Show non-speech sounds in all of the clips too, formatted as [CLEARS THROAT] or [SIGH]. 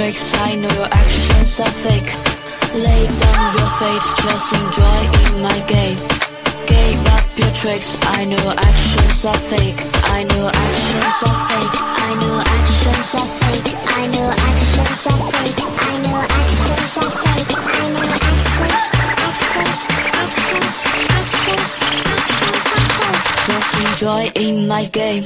tricks, I know your actions are fake. Lay down your fate, just enjoy in my game. Gave up your tricks, I know your actions are fake. I know your actions are fake. I know your actions are fake. I know your actions are fake. I know your actions are fake. I know your actions, actions, actions, actions, actions are. Just enjoy in my game.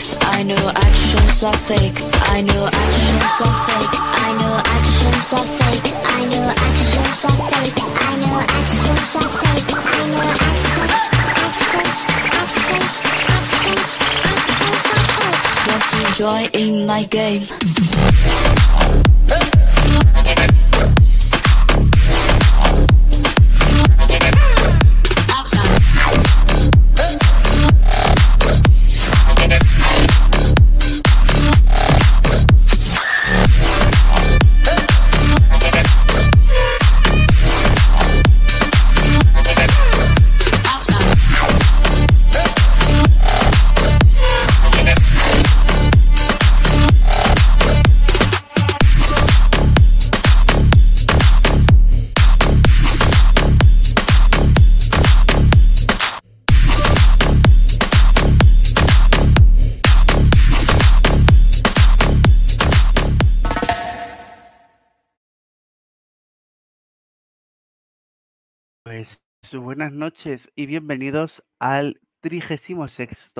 Tricks, I know actions are fake. I know actions are fake. I know actions are fake. I know actions are fake. I know actions are fake. I know actions, actions, actions, actions, actions are fake. Just enjoy in my game. Buenas noches y bienvenidos al 36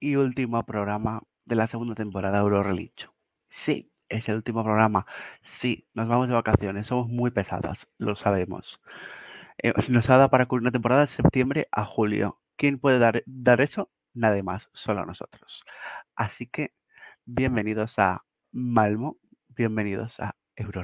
y último programa de la segunda temporada de Euro Relincho. Sí, es el último programa. Sí, nos vamos de vacaciones, somos muy pesadas, lo sabemos. Eh, [LAUGHS] nos ha dado para cubrir una temporada de septiembre a julio. ¿Quién puede dar, dar eso? Nadie más, solo nosotros. Así que bienvenidos a Malmo, bienvenidos a Euro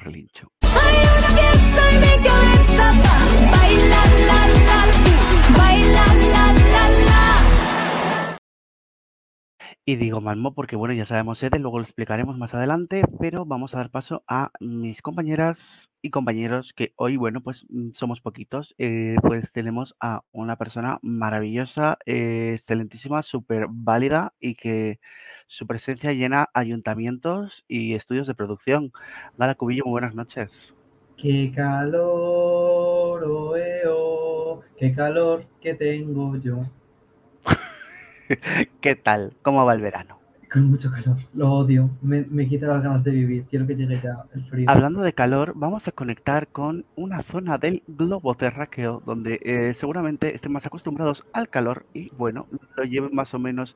Y digo Malmo porque, bueno, ya sabemos sede, luego lo explicaremos más adelante, pero vamos a dar paso a mis compañeras y compañeros que hoy, bueno, pues mm, somos poquitos. eh, pues tenemos a una persona maravillosa, eh, excelentísima, súper válida y que su presencia llena ayuntamientos y estudios de producción. Gala Cubillo, muy buenas noches. Qué calor, qué calor que tengo yo. [LAUGHS] ¿Qué tal? ¿Cómo va el verano? Con mucho calor, lo odio, me, me quita las ganas de vivir, quiero que llegue ya el frío. Hablando de calor, vamos a conectar con una zona del globo terráqueo donde eh, seguramente estén más acostumbrados al calor y bueno, lo lleven más o menos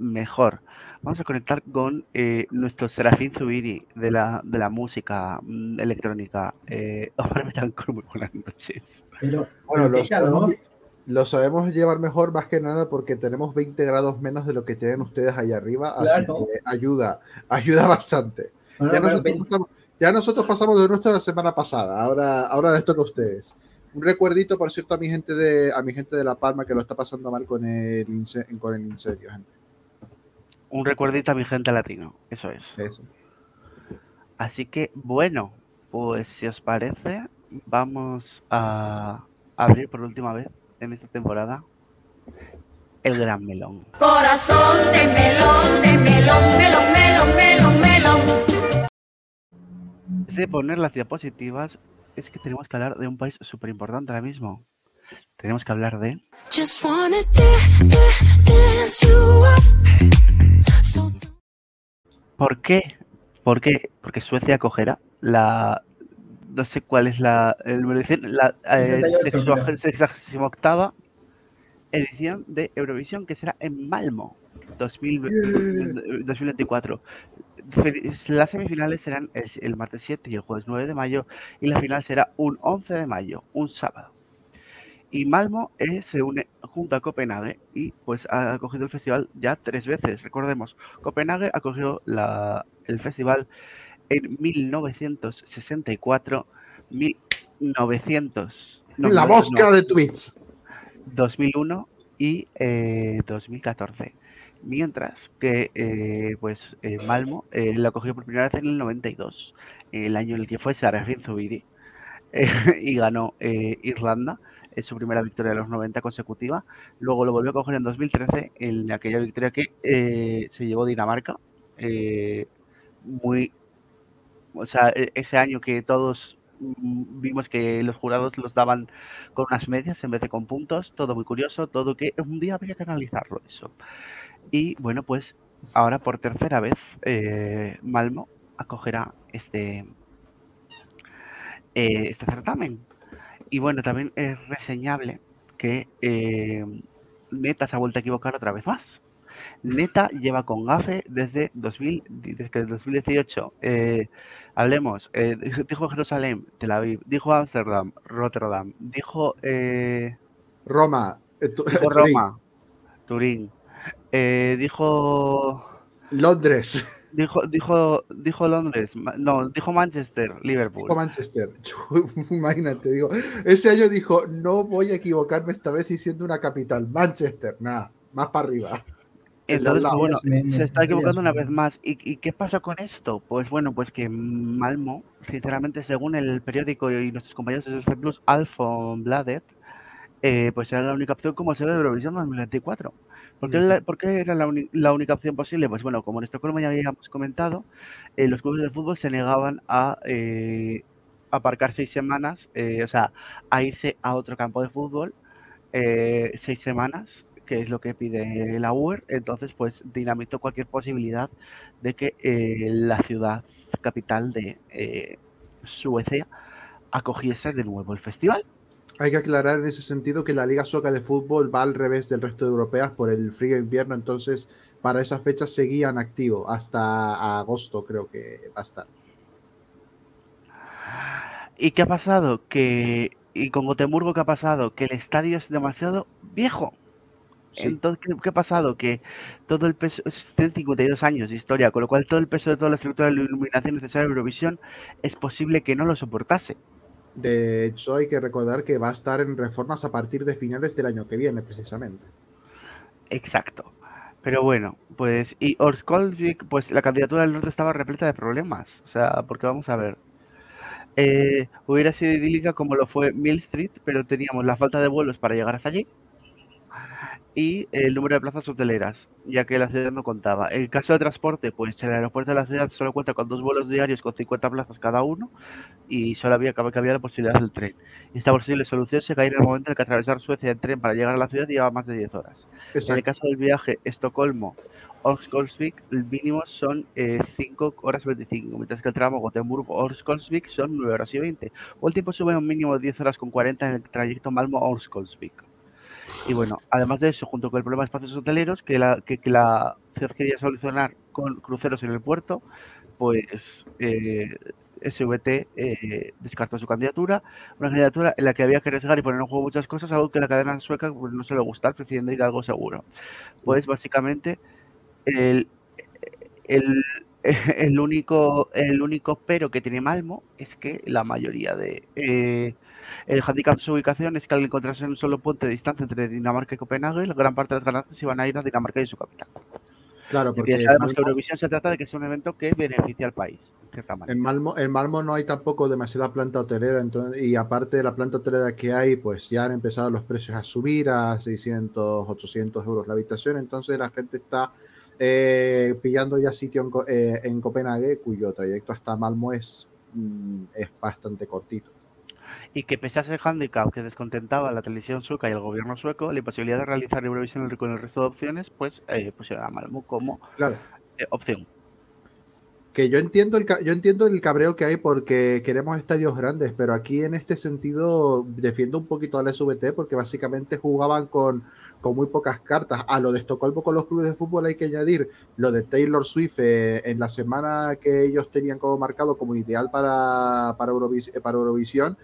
mejor. Vamos a conectar con eh, nuestro Serafín Zubiri de la, de la música mm, electrónica. Eh, [LAUGHS] Omar Betancourt, muy buenas noches. Pero, Bueno, lo sabemos, lo sabemos llevar mejor más que nada porque tenemos 20 grados menos de lo que tienen ustedes allá arriba, así que ayuda, ayuda bastante. Bueno, Ya nosotros, pasamos, ya nosotros pasamos de nuestro la semana pasada, ahora, ahora les toca a ustedes. Un recuerdito, por cierto, a mi gente de, a mi gente de La Palma que lo está pasando mal con el, con el incendio, gente. Un recuerdito a mi gente latino, eso es. Eso. Así que bueno, pues si os parece, vamos a abrir por última vez en esta temporada el gran melón. Corazón de melón, de melón, melón, melón, melón, melón. Antes de poner las diapositivas, es que tenemos que hablar de un país súper importante ahora mismo. Tenemos que hablar de ¿Por qué? ¿Por qué? Porque Suecia acogerá la no sé cuál es la, el número de edición, la eh, 68, creo. 68 edición de Eurovisión, que será en Malmo, 2000 2024. Fe- Las semifinales serán el, el martes 7 y el jueves 9 de mayo, y la final será un 11 de mayo, un sábado. Y Malmo eh, se une junto a Copenhague y pues ha acogido el festival ya tres veces. Recordemos, Copenhague acogió la, el festival en 1964, 1900, no, la no, de Twitch. 2001 y eh, 2014. Mientras que eh, pues eh, Malmo eh, la cogió por primera vez en el 92, el año en el que fue Sarafin Zubiri [LAUGHS] y ganó Irlanda, es su primera victoria de los 90 consecutiva. Luego lo volvió a coger en 2013, en aquella victoria que eh, se llevó Dinamarca. eh, muy, o sea, e- ese año que todos mm, vimos que los jurados los daban con unas medias en vez de con puntos, todo muy curioso, todo que un día habría que analizarlo eso. Y bueno, pues ahora por tercera vez eh, Malmo acogerá este, eh, este certamen. Y bueno, también es reseñable que eh, Neta se ha vuelto a equivocar otra vez más. Neta lleva con gafe desde, 2000, desde que 2018. Eh, hablemos, eh, dijo- Jerusalén, Tel Aviv, dijo Ámsterdam, Rotterdam, dijo, eh, Roma. dijo Turín, Roma, Turín, eh, dijo Londres. Dijo, dijo, dijo Londres, ma- no, dijo Manchester, Liverpool. Dijo Manchester. [LAUGHS] Imagínate, digo. Ese año dijo, no voy a equivocarme esta vez diciendo una capital. Manchester, nada, más para arriba. Entonces, bueno, se está equivocando una vez más. ¿Y, y qué pasa con esto? Pues bueno, pues que Malmo, sinceramente, según el periódico y nuestros compañeros de C Plus, Alfon Bladet, eh, pues era la única opción como sede de Eurovisión 2024. ¿Por qué, la- por qué era la, uni- la única opción posible? Pues bueno, como en Estocolmo ya habíamos comentado, eh, los clubes de fútbol se negaban a eh, aparcar seis semanas, eh, o sea, a irse a otro campo de fútbol eh, seis semanas, que es lo que pide la UER. Entonces, pues dinamitó cualquier posibilidad de que la ciudad capital de Suecia acogiese de nuevo el festival. Hay que aclarar en ese sentido que la Liga Sueca de Fútbol va al revés del resto de europeas por el frío invierno, entonces para esa fecha seguían activo hasta agosto creo que va a estar. ¿Y qué ha pasado? Que, y con Gotemburgo, ¿qué ha pasado? Que el estadio es demasiado viejo. Sí. Entonces, ¿qué, qué ha pasado? Que todo el peso, es- tiene 52 años de historia, con lo cual todo el peso de toda la estructura de la iluminación necesaria de Eurovisión es posible que no lo soportase. De hecho, hay que recordar que va a estar en reformas a partir de finales del año que viene, precisamente. Exacto. Pero bueno, pues, y Orskolvik, pues la candidatura del norte estaba repleta de problemas. O sea, porque vamos a ver. eh, hubiera sido idílica como lo fue Mill Street, pero teníamos la falta de vuelos para llegar hasta allí y el número de plazas hoteleras, ya que la ciudad no contaba. El caso de transporte, pues el aeropuerto de la ciudad solo cuenta con dos vuelos diarios con 50 plazas cada uno y solo había que había la posibilidad del tren. Esta posible solución se cae en el momento en el que atravesar Suecia en tren para llegar a la ciudad lleva más de 10 horas. En el caso del viaje Estocolmo Orskolsvik, el mínimo son eh, 5 horas 25, mientras que el tramo Gotemburgo-Orskolsvik son 9 horas y 20. O el tiempo sube a un mínimo de 10 horas con 40 en el trayecto Malmo-Orskolsvik. Y bueno, además de eso, junto con el problema de espacios hoteleros, que la, que, la ciudad quería solucionar con cruceros en el puerto, pues eh, SVT eh, descartó su candidatura, una candidatura en la que había que arriesgar y poner en juego muchas cosas, algo que la cadena sueca pues, no suele gustar, prefiriendo ir a algo seguro. Pues básicamente el, el, [LAUGHS] el único, el único pero que tiene Malmo es que la mayoría de... eh, el handicap de su ubicación es que al encontrarse en un solo puente de distancia entre Dinamarca y Copenhague, la gran parte de las ganancias iban a ir a Dinamarca y su capital. Claro, Porque ya sabemos que Eurovisión se trata de que sea un evento que beneficia al país, cierta manera. En Malmo, en Malmo no hay tampoco demasiada planta hotelera, entonces, y aparte de la planta hotelera que hay, pues ya han empezado los precios a subir a 600, 800 euros la habitación, entonces la gente está eh, pillando ya sitio en, eh, en Copenhague, cuyo trayecto hasta Malmo es, mm, es bastante cortito. Y que pese a ese handicap que descontentaba la televisión sueca y el gobierno sueco, la imposibilidad de realizar Eurovisión con el resto de opciones, pues eh, pusieron a Malmo como Claro, eh, opción. que yo entiendo el yo entiendo el cabreo que hay porque queremos estadios grandes, pero aquí en este sentido defiendo un poquito al SVT porque básicamente jugaban con, con muy pocas cartas. A lo de Estocolmo con los clubes de fútbol hay que añadir lo de Taylor Swift eh, en la semana que ellos tenían como marcado como ideal para, para, Eurovis- eh, para Eurovisión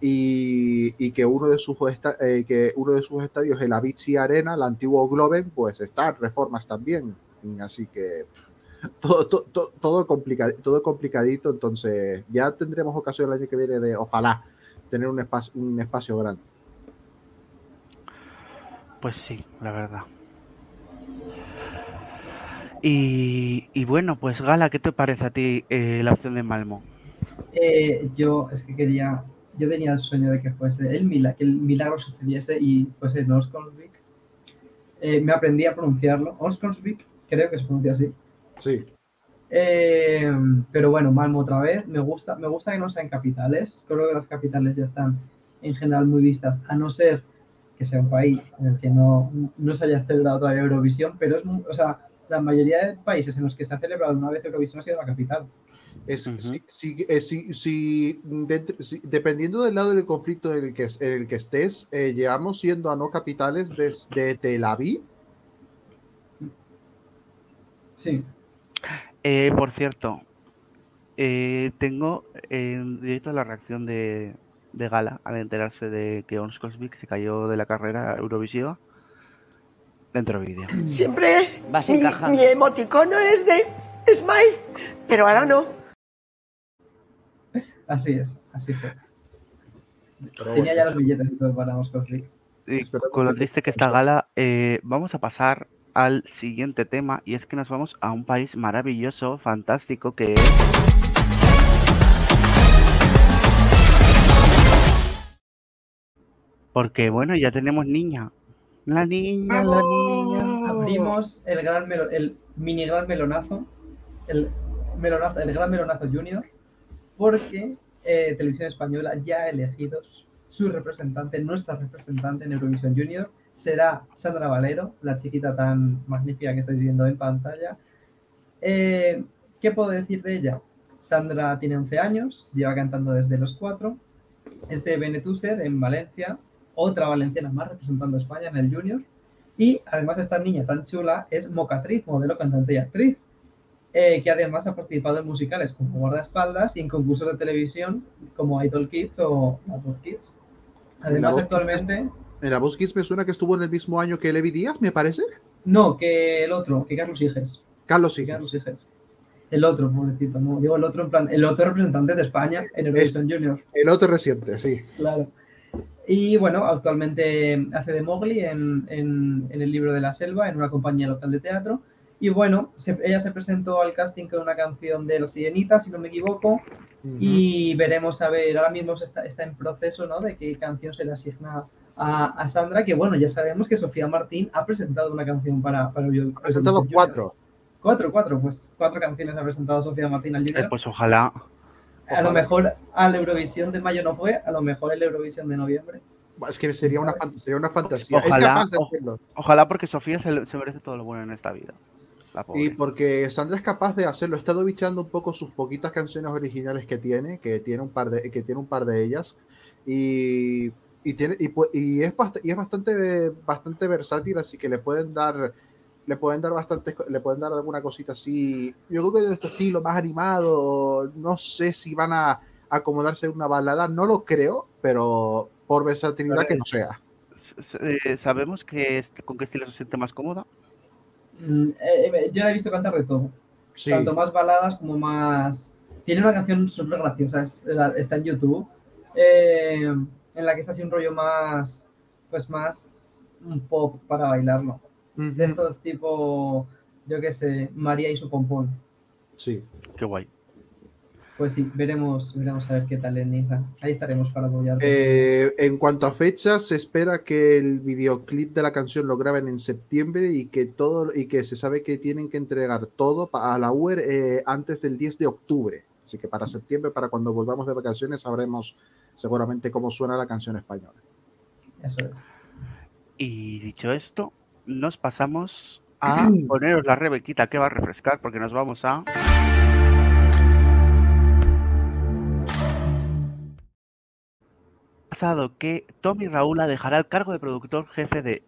y, y que uno de sus esta- eh, que uno de sus estadios, el Avicii Arena, el antiguo Globen, pues está en reformas también. Así que todo, todo, todo, todo, complica- todo complicadito, entonces ya tendremos ocasión el año que viene de, ojalá, tener un espacio, un espacio grande. Pues sí, la verdad. Y, y bueno, pues Gala, ¿qué te parece a ti eh, la opción de Malmo? Eh, yo es que quería, yo tenía el sueño de que fuese el milagro, que el milagro sucediese y fuese en Osconsvik. Eh, me aprendí a pronunciarlo. Osconsvik, creo que se pronuncia así. Sí, Eh, pero bueno, Malmo otra vez. Me gusta, me gusta que no sean capitales. Creo que las capitales ya están en general muy vistas, a no ser que sea un país en el que no, no se haya celebrado todavía Eurovisión, pero es, o sea, la mayoría de países en los que se ha celebrado una vez Eurovisión ha sido la capital. Es, Ujú. si, si- eh, si- si dentro- si- dependiendo del lado del conflicto en el que, en el que estés, eh, llevamos siendo a no capitales desde Tel Aviv. Sí. Eh, por cierto, eh, tengo en directo la reacción de, de Gala al enterarse de que Ons Cosmic se cayó de la carrera Eurovisiva dentro del vídeo. Siempre Vas mi, mi emoticono es de smile, pero ahora no. [LAUGHS] Así es, así fue. Pero Tenía bueno. ya los billetes y todo para. Y Esperemos con lo que- triste que está Gala, eh, vamos a pasar al siguiente tema y es que nos vamos a un país maravilloso, fantástico, que es... Porque bueno, ya tenemos niña. La niña, la niña. Abrimos el gran melo- el mini gran melonazo, el melonazo, el gran melonazo junior, porque eh, Televisión Española ya ha elegido su- representante, nuestra representante en Eurovisión Junior, será Sandra Valero, la chiquita tan magnífica que estáis viendo en pantalla. Eh, ¿Qué puedo decir de ella? Sandra tiene 11 años, lleva cantando desde los 4, es de Benetúser, en Valencia, otra valenciana más representando a España en el Junior. Y además esta niña tan chula es mocatriz, modelo, cantante y actriz, eh, que además ha participado en musicales como guardaespaldas y en concursos de televisión como Idol Kids o Adult Kids. Además actualmente, En la voz Kids me suena que estuvo en el mismo año que Levi Díaz, me parece. no, que el otro, que Carlos Higes. Carlos sí. Carlos Higes. El otro, pobrecito, no, digo el otro en plan, el otro representante de España en Eurovisión Junior. El otro reciente, sí. Claro. Y bueno, actualmente hace de Mowgli en, en- en el libro de la selva, en una compañía local de teatro. Y bueno, se- ella se presentó al casting con una canción de La Sirenita, si no me equivoco, y veremos a ver, ahora mismo está, está en proceso ¿no? de qué canción se le asigna a, a Sandra, que bueno, ya sabemos que Sofía Martín ha presentado una canción para... para Ha presentado cuatro. Cuatro, cuatro, pues cuatro canciones ha presentado Sofía Martín al Eh, Junior. pues ojalá. a lo mejor a la Eurovisión de mayo no fue, a lo mejor el Eurovisión de noviembre. Es que sería una, sería una fantasía. Ojalá, es capaz de o- hacerlo. Ojalá porque Sofía se, se merece todo lo bueno en esta vida. Y porque Sandra es capaz de hacerlo. He estado bichando un poco sus poquitas canciones originales que tiene, que tiene un par de, que tiene un par de ellas. Y, y tiene, y, es, y es bastante, bastante versátil, así que le pueden dar, le pueden dar bastante, le pueden dar alguna cosita así. Yo creo que de este estilo más animado, no sé si van a acomodarse en una balada, no lo creo, pero por versatilidad que no sea. Eh, ¿Sabemos que con qué estilo se siente más cómoda? Mm, eh, eh, yo la he visto cantar de todo, Sí. tanto más baladas como más... Tiene una canción súper graciosa, es- está en YouTube, eh, en la que es así un rollo más, pues más un pop para bailarlo. De estos tipo, yo qué sé, María y su pompón. Sí. Qué guay. Pues sí, veremos, veremos a ver qué tal en Niza. Ahí estaremos para apoyar. Eh, en cuanto a fechas, se espera que el videoclip de la canción lo graben en septiembre y que todo y que se sabe que tienen que entregar todo a la UER eh, antes del 10 de octubre. Así que para septiembre, para cuando volvamos de vacaciones, sabremos seguramente cómo suena la canción española. Eso es. Y dicho esto, nos pasamos a [CLEARS THROAT] poneros la rebequita que va a refrescar porque nos vamos a... que Tommy Raúl dejará el cargo de productor jefe de,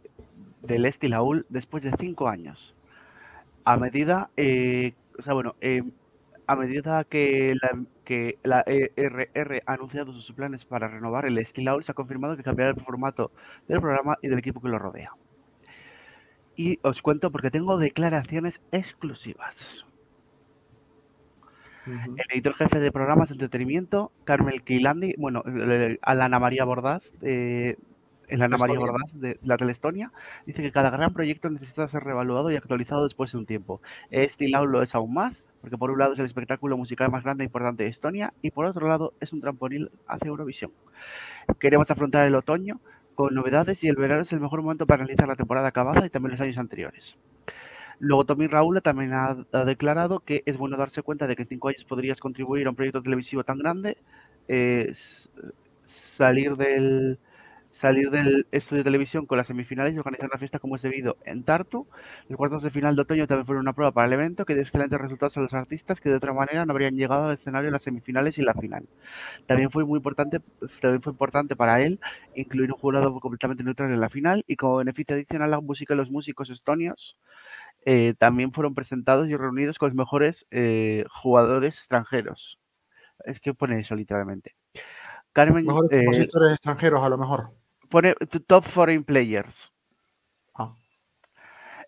del Esti Laúl después de cinco años. A medida, eh, o sea, bueno, eh, a medida que la, que la ERR ha anunciado sus planes para renovar el Esti Laúl, se ha confirmado que cambiará el formato del programa y del equipo que lo rodea. Y os cuento porque tengo declaraciones exclusivas. El editor jefe de programas de entretenimiento, Carmel Keilandi, bueno, a la Ana María Bordás, eh, el Ana María. Bordás de la Telestonia, dice que cada gran proyecto necesita ser revaluado y actualizado después de un tiempo. Este lado lo es aún más, porque por un lado es el espectáculo musical más grande e importante de Estonia, y por otro lado es un trampolín hacia Eurovisión. Queremos afrontar el otoño con novedades y el verano es el mejor momento para analizar la temporada acabada y también los años anteriores. Luego Tommy Raúl también ha, declarado que es bueno darse cuenta de que en cinco años podrías contribuir a un proyecto televisivo tan grande, eh, salir del salir del estudio de televisión con las semifinales y organizar una fiesta como es debido en Tartu. Los cuartos de final de otoño también fueron una prueba para el evento que dio excelentes resultados a los artistas que de otra manera no habrían llegado al escenario en las semifinales y la final. También fue muy importante, también fue importante para él incluir un jurado completamente neutral en la final y como beneficio adicional la música y los músicos estonios eh, también fueron presentados y reunidos con los mejores eh, jugadores extranjeros. Es que pone eso literalmente. Carmen Mejores eh, compositores extranjeros, a lo mejor. pone top foreign players. Ah.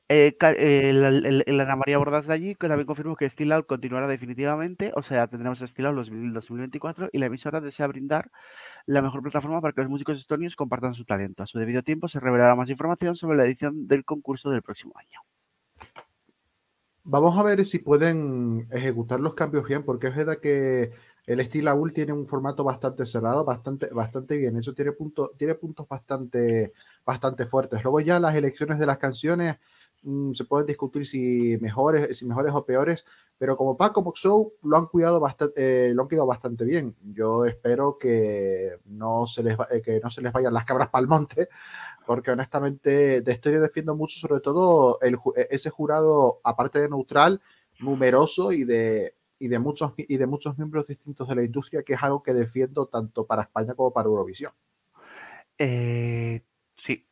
Eh, el, el- el Ana María Bordas de allí que también confirmó que Still Out continuará definitivamente, o sea, tendremos Still Out los 2024 y la emisora desea brindar la mejor plataforma para que los músicos estonios compartan su talento. A su debido tiempo se revelará más información sobre la edición del concurso del próximo año. Vamos a ver si pueden ejecutar los cambios bien, porque es verdad que el estilo AUL tiene un formato bastante cerrado, bastante, bastante bien hecho, tiene, punto, tiene puntos bastante, bastante fuertes. Luego ya las elecciones de las canciones mm, se pueden discutir si mejores, si mejores o peores, pero como Paco Box Show lo han cuidado bastante, lo han cuidado bastante bien. Yo espero que no se les, eh, que no se les vayan las cabras para monte, porque honestamente de esto defiendo mucho, sobre todo el, e- ese jurado, aparte de neutral, numeroso y de, y, de muchos, y de muchos miembros distintos de la industria, que es algo que defiendo tanto para España como para Eurovisión. Eh, sí.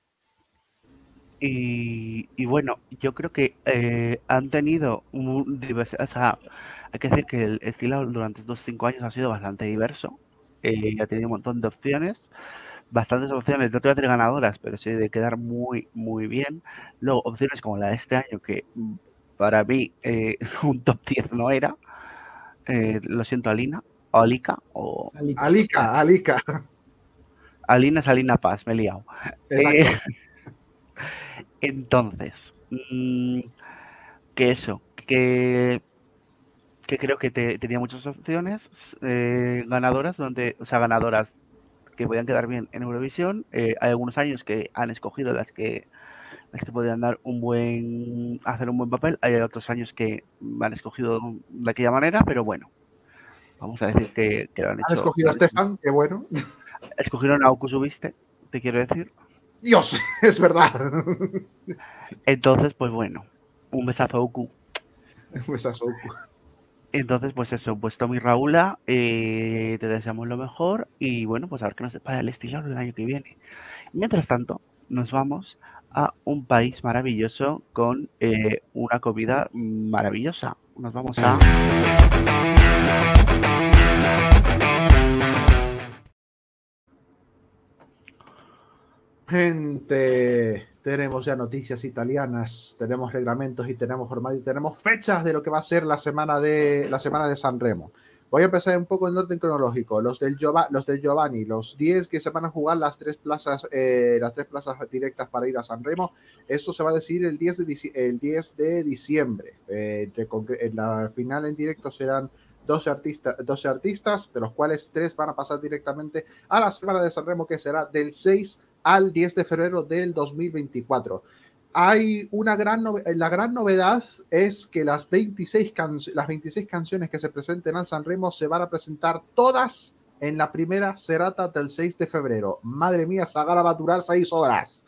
Y, bueno, yo creo que eh, han tenido un divers- o sea, hay que decir que el estilo durante estos cinco años ha sido bastante diverso. eh, ha tenido un montón de opciones, bastantes opciones, no te voy a decir ganadoras, pero sí de quedar muy, muy bien. Luego, opciones como la de este año, que mm, para mí eh, [LAUGHS] un top 10 no era. Eh, lo siento, Alina, o Alika, o Alica. Alica, Alica. Alina Salina Paz, me he liado. Eh, [LAUGHS] entonces, mm, que eso, que, que creo que te- tenía muchas opciones eh, ganadoras, donde, o sea, ganadoras que podían quedar bien en Eurovisión. Eh, hay algunos años que han escogido las que las que podían dar un buen hacer un buen papel. Hay otros años que han escogido de aquella manera, pero bueno, vamos a decir que, que lo han hecho. Han escogido a. Stefan, qué bueno. [LAUGHS] Escogieron a Oku Subiste, te quiero decir. Dios, [LAUGHS] es verdad. Entonces, pues bueno, un besazo a Oku. Pues eso. Entonces, pues eso, pues Tommy Raúla, eh, te deseamos lo mejor y bueno, pues a ver qué nos depara el estilo del año que viene. Mientras tanto, nos vamos a un país maravilloso con eh, una comida maravillosa. Nos vamos a... Gente, tenemos ya noticias italianas, tenemos reglamentos y tenemos formatos y tenemos fechas de lo que va a ser la semana de la semana de San Remo. Voy a empezar un poco en orden cronológico. Los del, Giova- los del Giovanni, los 10 que se van a jugar las tres plazas, eh, las tres plazas directas para ir a San Remo. Esto se va a decidir el 10 de, el 10 de diciembre. Eh, en la final en directo serán 12, artistas 12 artistas, de los cuales tres van a pasar directamente a la semana de San Remo, que será del 6 al 10 de febrero del 2024. Hay una gran nove- la gran novedad es que las 26, can- las 26 canciones que se presenten al San Remo se van a presentar todas en la primera serata del 6 de febrero. Madre mía, esa gala va a durar 6 horas.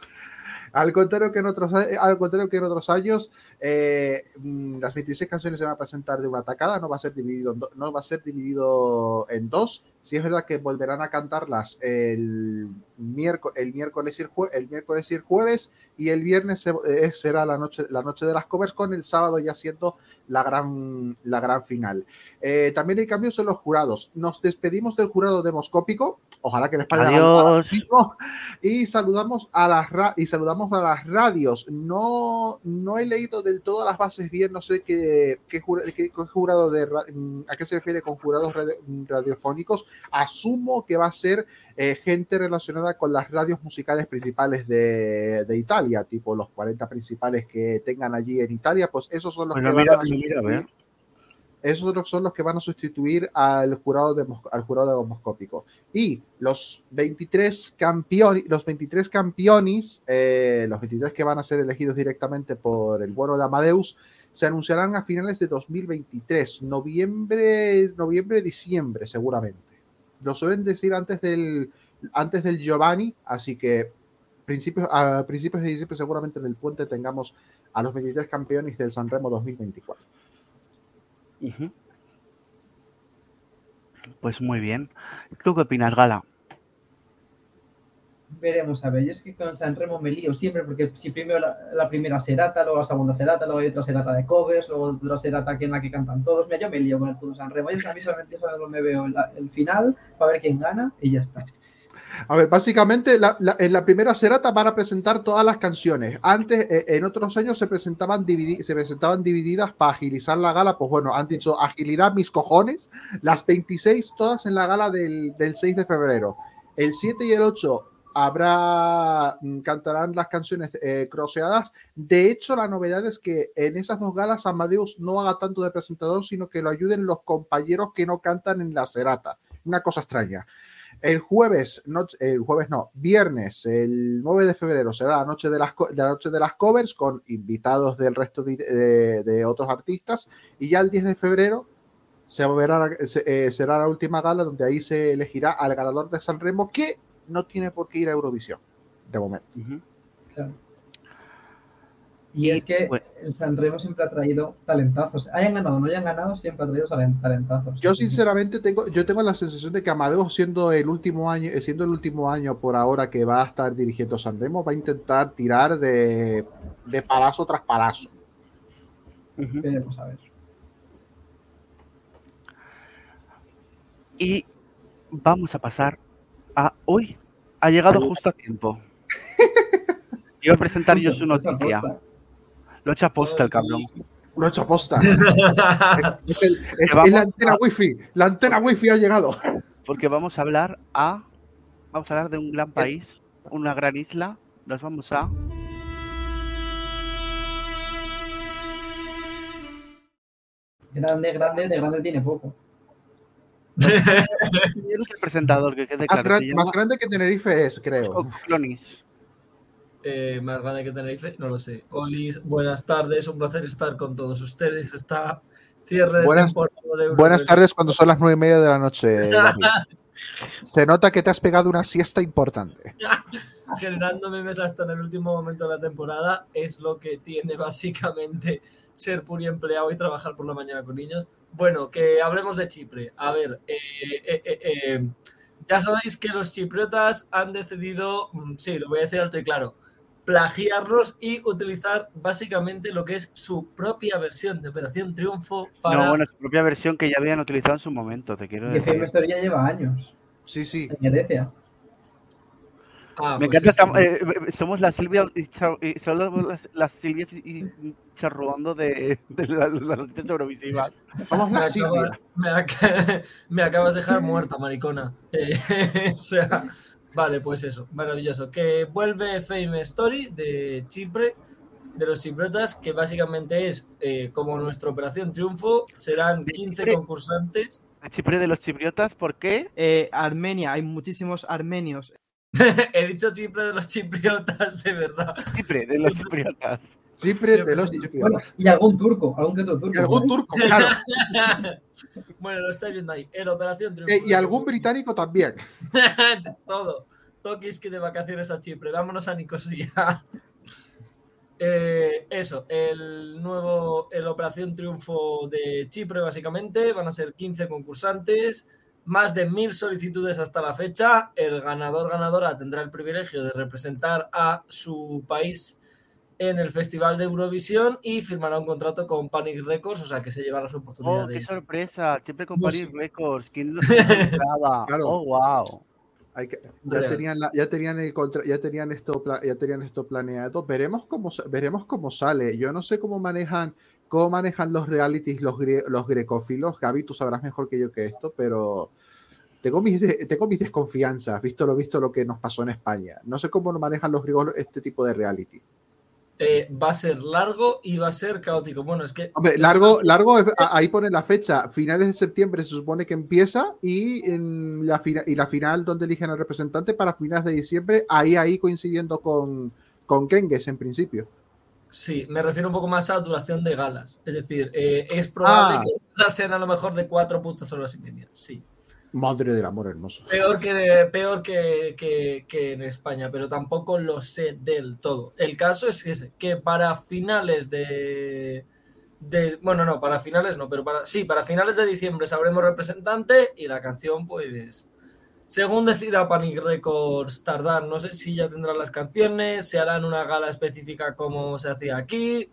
Al contrario que en otros, al contrario que en otros años, eh, mm, las 26 canciones se van a presentar de una tacada, no va a ser dividido en, do- no va a ser dividido en dos, Sí es verdad que volverán a cantarlas el, miércoles, el, miércoles, y el, jue- el miércoles y el jueves y el viernes se- eh, será la noche, la noche de las covers con el sábado ya siendo la gran, la gran final. Eh, también hay cambios en los jurados. Nos despedimos del jurado demoscópico. Ojalá que hagan ahora Adiós. mismo. y saludamos a las y saludamos a las radios. No, no he leído del todo las bases bien, no sé qué, qué, qué- qué jurado de mm, a qué se refiere con jurados radio- radiofónicos. Asumo que va a ser eh, gente relacionada con las radios musicales principales de, de Italia, tipo los 40 principales que tengan allí en Italia, pues esos son los Bueno, que van a mira. Esos son los- que van a sustituir al jurado, de, al jurado. Y los 23 campeones, los 23 campeones, eh, los 23 que van a ser elegidos directamente por el bueno de Amadeus, se anunciarán a finales de 2023, noviembre, noviembre, diciembre, seguramente. Lo suelen decir antes del, antes del Giovanni, así que principios, a principios de diciembre seguramente en el puente tengamos a los 23 campeones del Sanremo 2024. Pues muy bien. ¿Tú qué opinas, Gala? Veremos a ver. Yo es que con el Sanremo me lío siempre porque si primero la, la primera serata, luego la segunda serata, luego hay otra serata de covers, luego otra serata que en la que cantan todos. Mira, yo me lío con el puto Sanremo. Yo a solamente solo me veo el final para ver quién gana y ya está. A ver, básicamente en la primera serata van a presentar todas las canciones. Antes, eh, en otros años se presentaban, dividi- se presentaban divididas para agilizar la gala. Pues bueno, han dicho agilidad mis cojones. Las 26 todas en la gala del, del 6 de febrero. El 7 y el 8 habrá, mm, cantarán las canciones eh, croceadas. De hecho, la novedad es que en esas dos galas Amadeus no haga tanto de presentador, sino que lo ayuden los compañeros que no cantan en la serata. Una cosa extraña. El jueves, no, el jueves no, viernes, el 9 de febrero será la noche de las, co- la noche de las covers con invitados del resto de, de- de otros artistas y ya el 10 de febrero se verá, se- eh, será la última gala donde ahí se elegirá al ganador de San Remo que no tiene por qué ir a Eurovisión de momento. Claro. Y, Y, es que pues- el Sanremo siempre ha traído talentazos. Hayan ganado o no hayan ganado, siempre ha traído talen- talentazos. Yo sinceramente tengo, yo tengo la sensación de que Amadeus siendo el último año, eh, siendo el último año por ahora que va a estar dirigiendo San Remo, va a intentar tirar de, de palazo tras palazo. Ujú. Veremos a ver. Y vamos a pasar a hoy. Ha llegado justo a tiempo. [LAUGHS] Iba a presentar yo su noticia. Lo he hecho a posta el cabrón. Lo he hecho posta. [LAUGHS] es, el- es- vamos es la antena a- wifi. La antena wifi ha llegado. Porque vamos a hablar a. Vamos a hablar de un gran país, una gran isla. Nos vamos a. Grande, grande, de grande tiene poco. [LAUGHS] Eres el presentador que quede Más, claro. gran- se llama más grande que Tenerife es, creo. Clonis. Eh, más grande que Tenerife, no lo sé. Olis, buenas tardes, un placer estar con todos ustedes. Está cierre de Buenas- temporada de Euro Buenas tardes cuando son las nueve y media de la noche. [LAUGHS] Se nota que te has pegado una siesta importante. [LAUGHS] Generando memes hasta en el último momento de la temporada es lo que tiene básicamente ser empleado y trabajar por la mañana con niños. Bueno, que hablemos de Chipre. A ver, eh, eh, eh, eh, ya sabéis que los chipriotas han decidido, mm, sí, lo voy a decir alto y claro, plagiarnos y utilizar básicamente lo que es su propia versión de Operación Triunfo para... No, bueno, su propia versión que ya habían utilizado en su momento, te quiero Y decir. Story ya lleva años Sí, sí. en Grecia. Ah, Me pues encanta, esto- estamos- eh, somos la Silvia y, Cha- y somos las, las Silvias y, y charruando de, de la- las noticias eurovisivas. Somos Me, la Silvia. me ac- [LAUGHS] me acabas de dejar muerta, maricona. Eh, [LAUGHS] o sea, vale, pues eso, maravilloso. Que vuelve Fame Story de Chipre, de los chipriotas, que básicamente es eh, como nuestra Operación Triunfo. Serán De 15 Chipre. concursantes. De Chipre de los chipriotas, ¿por qué? Eh, Armenia, hay muchísimos armenios. [LAUGHS] He dicho Chipre de los chipriotas, de verdad. Chipre de los chipriotas. Siempre de los Bueno, y algún turco, algún que otro turco. Y algún ¿no? turco, claro. [LAUGHS] bueno, lo estáis viendo ahí. El Operación Triunfo. Eh, y algún británico también. [LAUGHS] Todo. Tokiski de vacaciones a Chipre. Vámonos a Nicosia. Eh, eso, el nuevo, el Operación Triunfo de Chipre, básicamente. Van a ser 15 concursantes. Más de mil solicitudes hasta la fecha. El ganador ganadora tendrá el privilegio de representar a su país en el Festival de Eurovisión y firmará un contrato con Panic Records, o sea que se llevará su oportunidad Oh, de qué sorpresa. Siempre con Paris Records. ¿Quién lo? [LAUGHS] Claro. Oh, wow. Hay que- ya tenían la- ya tenían el contra- ya tenían esto ya tenían esto planeado veremos cómo veremos cómo sale yo no sé cómo manejan cómo manejan los realities los gre- los grecófilos Gaby tú sabrás mejor que yo que esto pero tengo mis de- tengo mis desconfianzas visto lo visto lo que nos pasó en España no sé cómo manejan los griegos este tipo de reality Eh, va a ser largo y va a ser caótico. Bueno, es que Hombre, largo, largo, ahí pone la fecha, finales de septiembre se supone que empieza y, en la, y la final donde eligen al representante para finales de diciembre, ahí, ahí coincidiendo con, con Kengues en principio. Sí, me refiero un poco más a duración de galas. Es decir, eh, es probable Ah. que las sean a lo mejor de cuatro putas horas y media. Sí. Madre del amor hermoso. Peor que, peor que, que- que en España, pero tampoco lo sé del todo. El caso es ese, que para finales de, de- Bueno, no, para finales no, pero para. Sí, para finales de diciembre sabremos representante y la canción, pues. Según decida Panic Records tardar, no sé si ya tendrán las canciones, se harán una gala específica como se hacía aquí,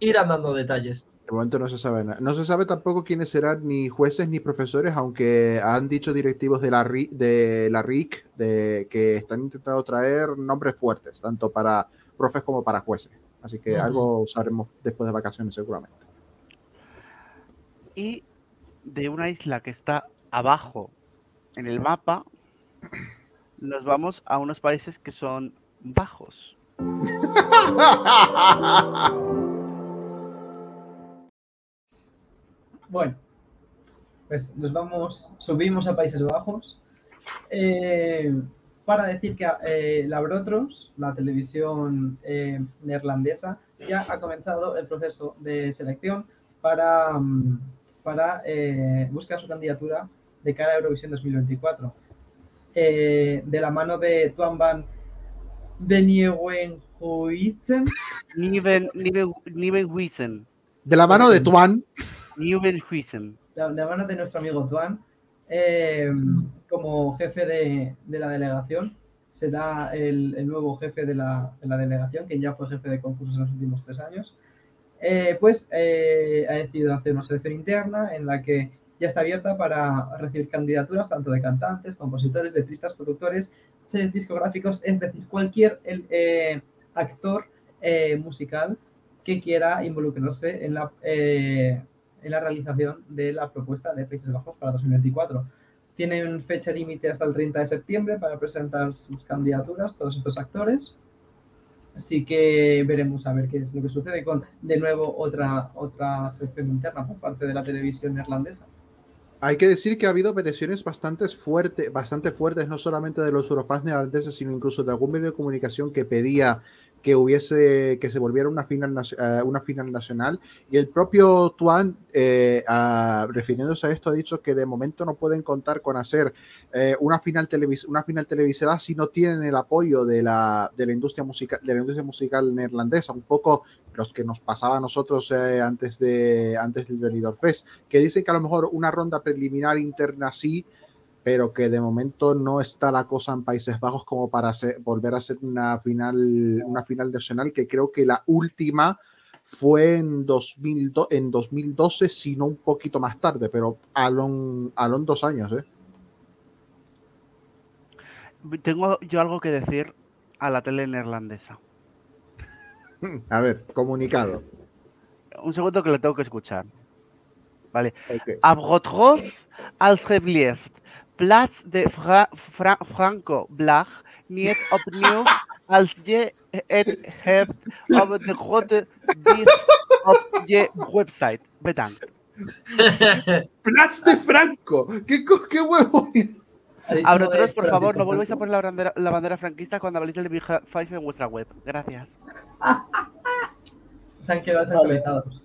irán dando detalles. De momento no se sabe nada. No se sabe tampoco quiénes serán ni jueces ni profesores, aunque han dicho directivos de la, de la RIC de, que están intentando traer nombres fuertes, tanto para profes como para jueces. Así que algo usaremos después de vacaciones seguramente. Y de una isla que está abajo en el mapa, nos vamos a unos países que son bajos. [LAUGHS] Bueno, pues nos vamos, subimos a Países Bajos eh, para decir que eh, la Brotros, la televisión eh, neerlandesa, ya ha comenzado el proceso de selección para, mm, para eh, buscar su candidatura de cara a Eurovisión 2024. Eh, de la mano de Tuan van de Nieuwenhuizen, Nivenhuizen. De la mano de Tuan, Nivenhuizen. de la mano de nuestro amigo Tuan, eh, como jefe de, de la delegación. Será el, el nuevo jefe de la, de la delegación, que ya fue jefe de concursos en los últimos tres años. Eh, pues eh, ha decidido hacer una selección interna en la que ya está abierta para recibir candidaturas tanto de cantantes, compositores, letristas, productores, sellos discográficos, es decir, cualquier eh, actor eh, musical que quiera involucrarse en la, eh, en la realización de la propuesta de Países Bajos para 2024. Tienen fecha límite hasta el 30 de septiembre para presentar sus candidaturas, todos estos actores. Así que veremos a ver qué es lo que sucede con, de nuevo, otra, otra selección interna por parte de la televisión neerlandesa. Hay que decir que ha habido versiones bastante, fuerte, bastante fuertes, no solamente de los eurofans neerlandeses, sino incluso de algún medio de comunicación que pedía que hubiese que se volviera una final, eh, una final nacional. Y el propio Tuan, eh, refiriéndose a esto, ha dicho que de momento no pueden contar con hacer eh, una, final una final televisada si no tienen el apoyo de la, de la, industria, musical, de la industria musical neerlandesa, un poco los que nos pasaba a nosotros eh, antes, de, antes del Benidorm Fest, que dicen que a lo mejor una ronda preliminar interna sí, pero que de momento no está la cosa en Países Bajos como para hacer- volver a ser una final, una final nacional, que creo que la última fue en, 2002, en 2012, si no un poquito más tarde, pero alon, alon dos años, ¿eh? Tengo yo algo que decir a la tele neerlandesa. [LAUGHS] A ver, comunicado. Un segundo que lo tengo que escuchar. Vale. Ok. Abrotros alsjeblieft. Plaats de Fra Fra Franco Blag niet opnieuw als je het hebt op de grote op je website. Bedankt. [LAUGHS] Platz de Franco, qué, co- qué huevo. Abrotros, Modest, por favor, no volváis a poner la bandera, la bandera franquista cuando habléis del Big Five en vuestra web. Gracias. [LAUGHS] Se han quedado desactualizados.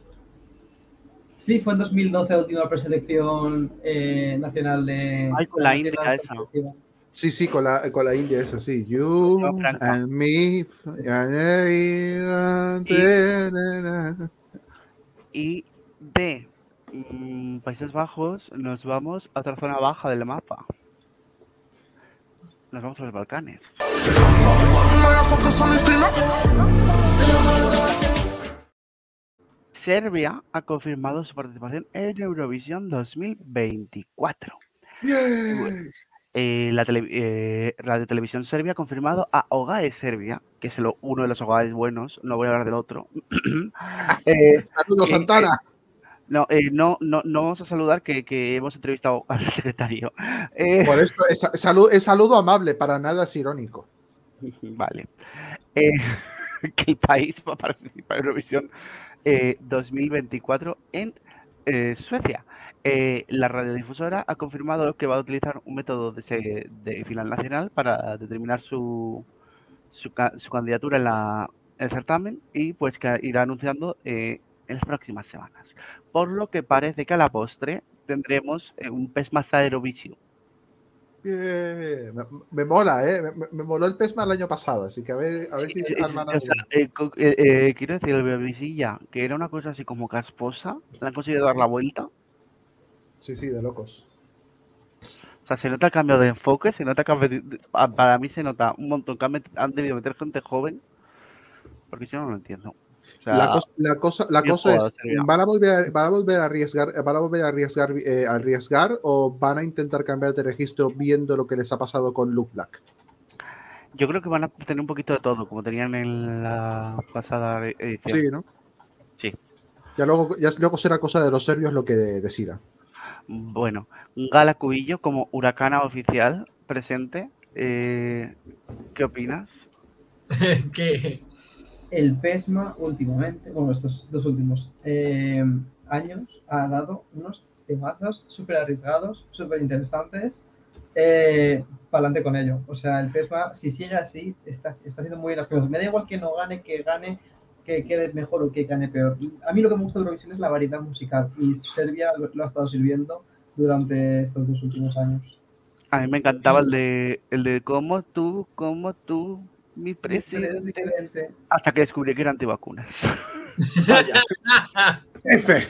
Sí, fue en 2012 la última preselección eh, nacional de. Ay, con la India esa. selectiva. Sí, sí, con la, con la India es así. You No, and me. Y de mm, Países Bajos, nos vamos a otra zona baja del mapa. Nos vamos a los Balcanes. Serbia ha confirmado su participación en Eurovisión 2024. Eh, la tele- eh, Radio Televisión Serbia ha confirmado a Ogae Serbia, que es el- uno de los Ogaes buenos, no voy a hablar del otro. [CLEARS THROAT] Eh, eh, Santana. No, eh, no, no, no vamos a saludar que, que hemos entrevistado [LAUGHS] al secretario. Eh, Por esto es, salu- es saludo amable, para nada es irónico. [LAUGHS] Vale. Eh, [LAUGHS] que el país va a participar en Eurovisión eh, 2024 en Suecia. La radiodifusora ha confirmado que va a utilizar un método de, de final nacional para determinar su, su, ca- su candidatura en, la, el certamen y pues que irá anunciando en las próximas semanas. Por lo que parece que a la postre tendremos eh, un PES más Aerovisión. Bien, Me, me mola, ¿eh? Me, me moló el PESMA el año pasado, así que a ver, a ver Sí, si sí, arman o sea, eh, eh, eh, quiero decir, el Bebisilla, que era una cosa así como casposa, le han conseguido dar la vuelta. Sí, sí, de locos. O sea, se nota el cambio de enfoque, se nota que para mí se nota un montón que han, han debido meter gente joven, porque si no, no lo entiendo. O sea, La cosa, la cosa, la es. ¿van a volver, a- van a volver a arriesgar, van a volver a arriesgar, eh, a arriesgar o van a intentar cambiar de registro viendo lo que les ha pasado con Luke Black? yo creo que van a tener un poquito de todo, como tenían en la pasada edición. Sí, ¿no? Sí. Ya luego, ya luego será cosa de los serbios lo que de- decidan. Bueno, Gala Cubillo como huracana oficial presente. eh, ¿Qué opinas? [LAUGHS] que El PESMA últimamente, bueno, estos dos últimos eh, años, ha dado unos temazos súper arriesgados, súper interesantes. Eh, para adelante con ello. O sea, el PESMA, si sigue así, está, está haciendo muy bien las cosas. Me da igual que no gane, que gane, que quede mejor o que gane peor. A mí lo que me gusta de Eurovisión es la variedad musical y Serbia lo, ha estado sirviendo durante estos dos últimos años. A mí me encantaba el de, el tú, como tú, mi presidente. Hasta que descubrí que eran antivacunas. [LAUGHS] Vaya. F.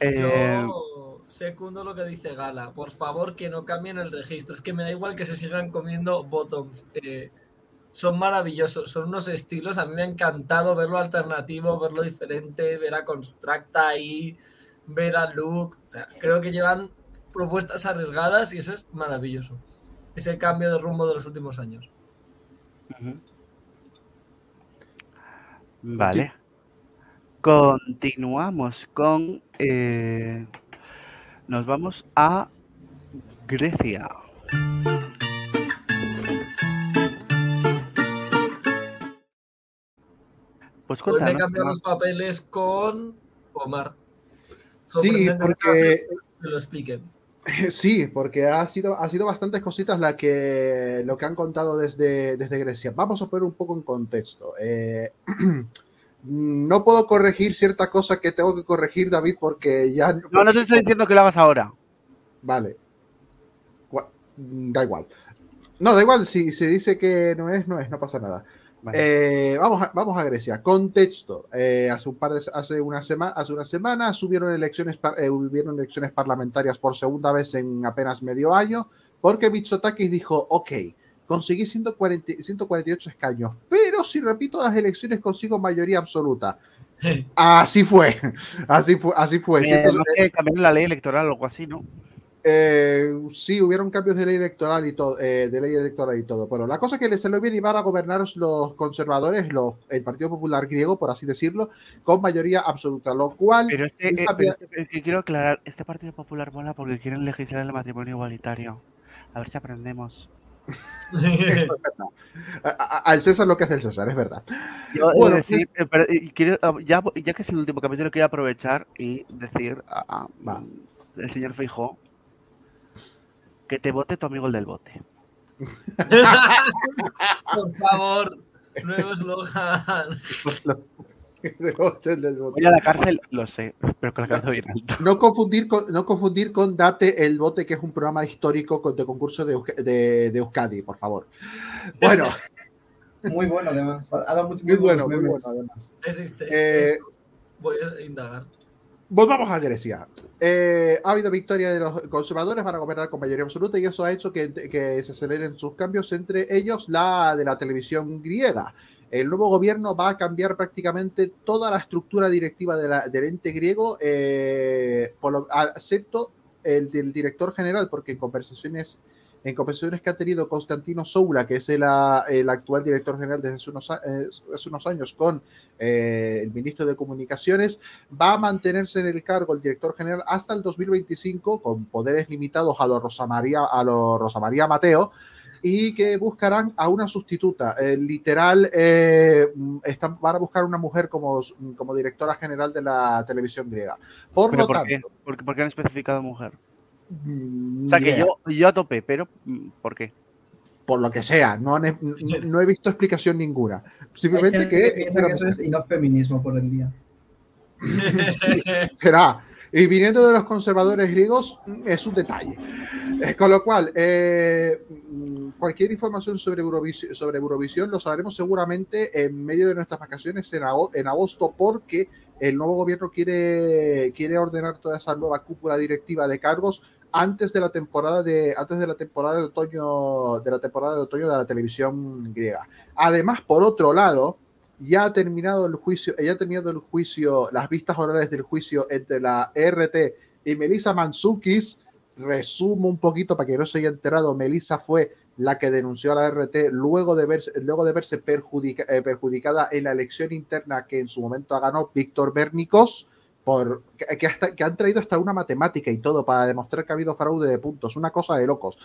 Eh, yo secundo lo que dice Gala. Por favor, que no cambien el registro. Es que me da igual que se sigan comiendo bottoms. Eh, son maravillosos, son unos estilos. A mí me ha encantado verlo alternativo, verlo diferente, ver a Constructa ahí, ver a Luke. O sea, creo que llevan propuestas arriesgadas y eso es maravilloso. Ese cambio de rumbo de los últimos años. Vale. Continuamos con. eh, nos vamos a Grecia. Pues cuéntanos. cambiar los papeles con Omar. Sí, porque que lo expliquen. [LAUGHS] Sí, porque ha sido, ha sido bastantes cositas la que, lo que han contado desde, desde Grecia. Vamos a poner un poco en contexto. Eh, [CLEARS THROAT] no puedo corregir cierta cosa que tengo que corregir, David, porque ya... No, no te estoy diciendo que lo hagas ahora. Vale. Da igual. No, da igual, si se dice que no es, no es, no pasa nada. Vale. Eh, vamos, a, vamos a Grecia. Contexto. Eh, hace, un par de, hace, una sema, hace una semana hubieron elecciones, eh, hubieron elecciones parlamentarias por segunda vez en apenas medio año, porque Mitsotakis dijo, ok, conseguí 140 148 escaños, pero si repito las elecciones consigo mayoría absoluta. [LAUGHS] Así fue, [LAUGHS] así fue, así fue. Eh, Ciento- además que cambiaron la ley electoral o algo así, ¿no? Eh, sí, hubieron cambios de ley electoral y todo, eh, de ley electoral y todo. Pero la cosa que les salió bien iban a gobernar los conservadores, los, el Partido Popular griego, por así decirlo, con mayoría absoluta, lo cual Pero este, eh, pero pia- este- eh, que quiero aclarar, este Partido Popular mola porque quieren legislar el matrimonio igualitario. A ver si aprendemos. eso es verdad. A- a- al César lo que hace el César, es verdad. Yo de Bueno, decir, eh, pero, eh, quiero, ah, ya, ya que es el último capítulo, quiero aprovechar y decir a, el señor Feijó que te vote tu amigo el del bote. [LAUGHS] Por favor, nuevo eslogan. [LAUGHS] Voy a la cárcel, lo sé, pero con la cabeza bien alta. No confundir, con, no confundir con Date el Bote, que es un programa histórico con- de concurso de, de, de Euskadi, por favor. Bueno, [LAUGHS] Muy bueno, además. Ha ha dado mucho, muy bueno, muy bueno, además. Existe. Eh, eso. Voy a indagar. Volvamos a Grecia. Eh, ha habido victoria de los conservadores, van a gobernar con mayoría absoluta y eso ha hecho que, que se aceleren sus cambios, entre ellos la de la televisión griega. El nuevo gobierno va a cambiar prácticamente toda la estructura directiva del ente griego, eh, excepto el del director general, porque en conversaciones, en conversaciones que ha tenido Constantino Soula, que es el, ah, el actual director general desde hace unos, a- eh, hace unos años, con eh, el ministro de Comunicaciones, va a mantenerse en el cargo el director general hasta el 2025, con poderes limitados a los Rosa María, a los Rosa María Mateo, y que buscarán a una sustituta. Eh, literal, eh, están, van a buscar una mujer como, como directora general de la televisión griega. Por ¿Pero lo por tanto, qué? ¿Por qué, por qué han especificado mujer? Mm, O sea, que yo, yo a tope, pero mm, ¿por qué? por lo que sea, no, han- [LAUGHS] no, no he visto explicación ninguna. Simplemente que, que piensa que eso es y no feminismo por el día. [LAUGHS] será. Y viniendo de los conservadores griegos, mm, es un detalle. Eh, Con lo cual, eh, cualquier información sobre Eurovisión, sobre Eurovisión lo sabremos seguramente en medio de nuestras vacaciones en, en agosto, porque el nuevo gobierno quiere, quiere ordenar toda esa nueva cúpula directiva de cargos antes de la temporada de antes de la temporada de otoño de la temporada de otoño de la televisión griega. Además, por otro lado, ya ha terminado el juicio, ya ha terminado el juicio, las vistas orales del juicio entre la ERT y Melissa Mansukis. Resumo un poquito para que no se haya enterado. Melissa fue la que denunció a la RT luego de verse, luego de verse eh, perjudicada en la elección interna que en su momento ganó Víctor Bernicos, por, que, hasta- que han traído hasta una matemática y todo para demostrar que ha habido fraude de puntos, una cosa de locos.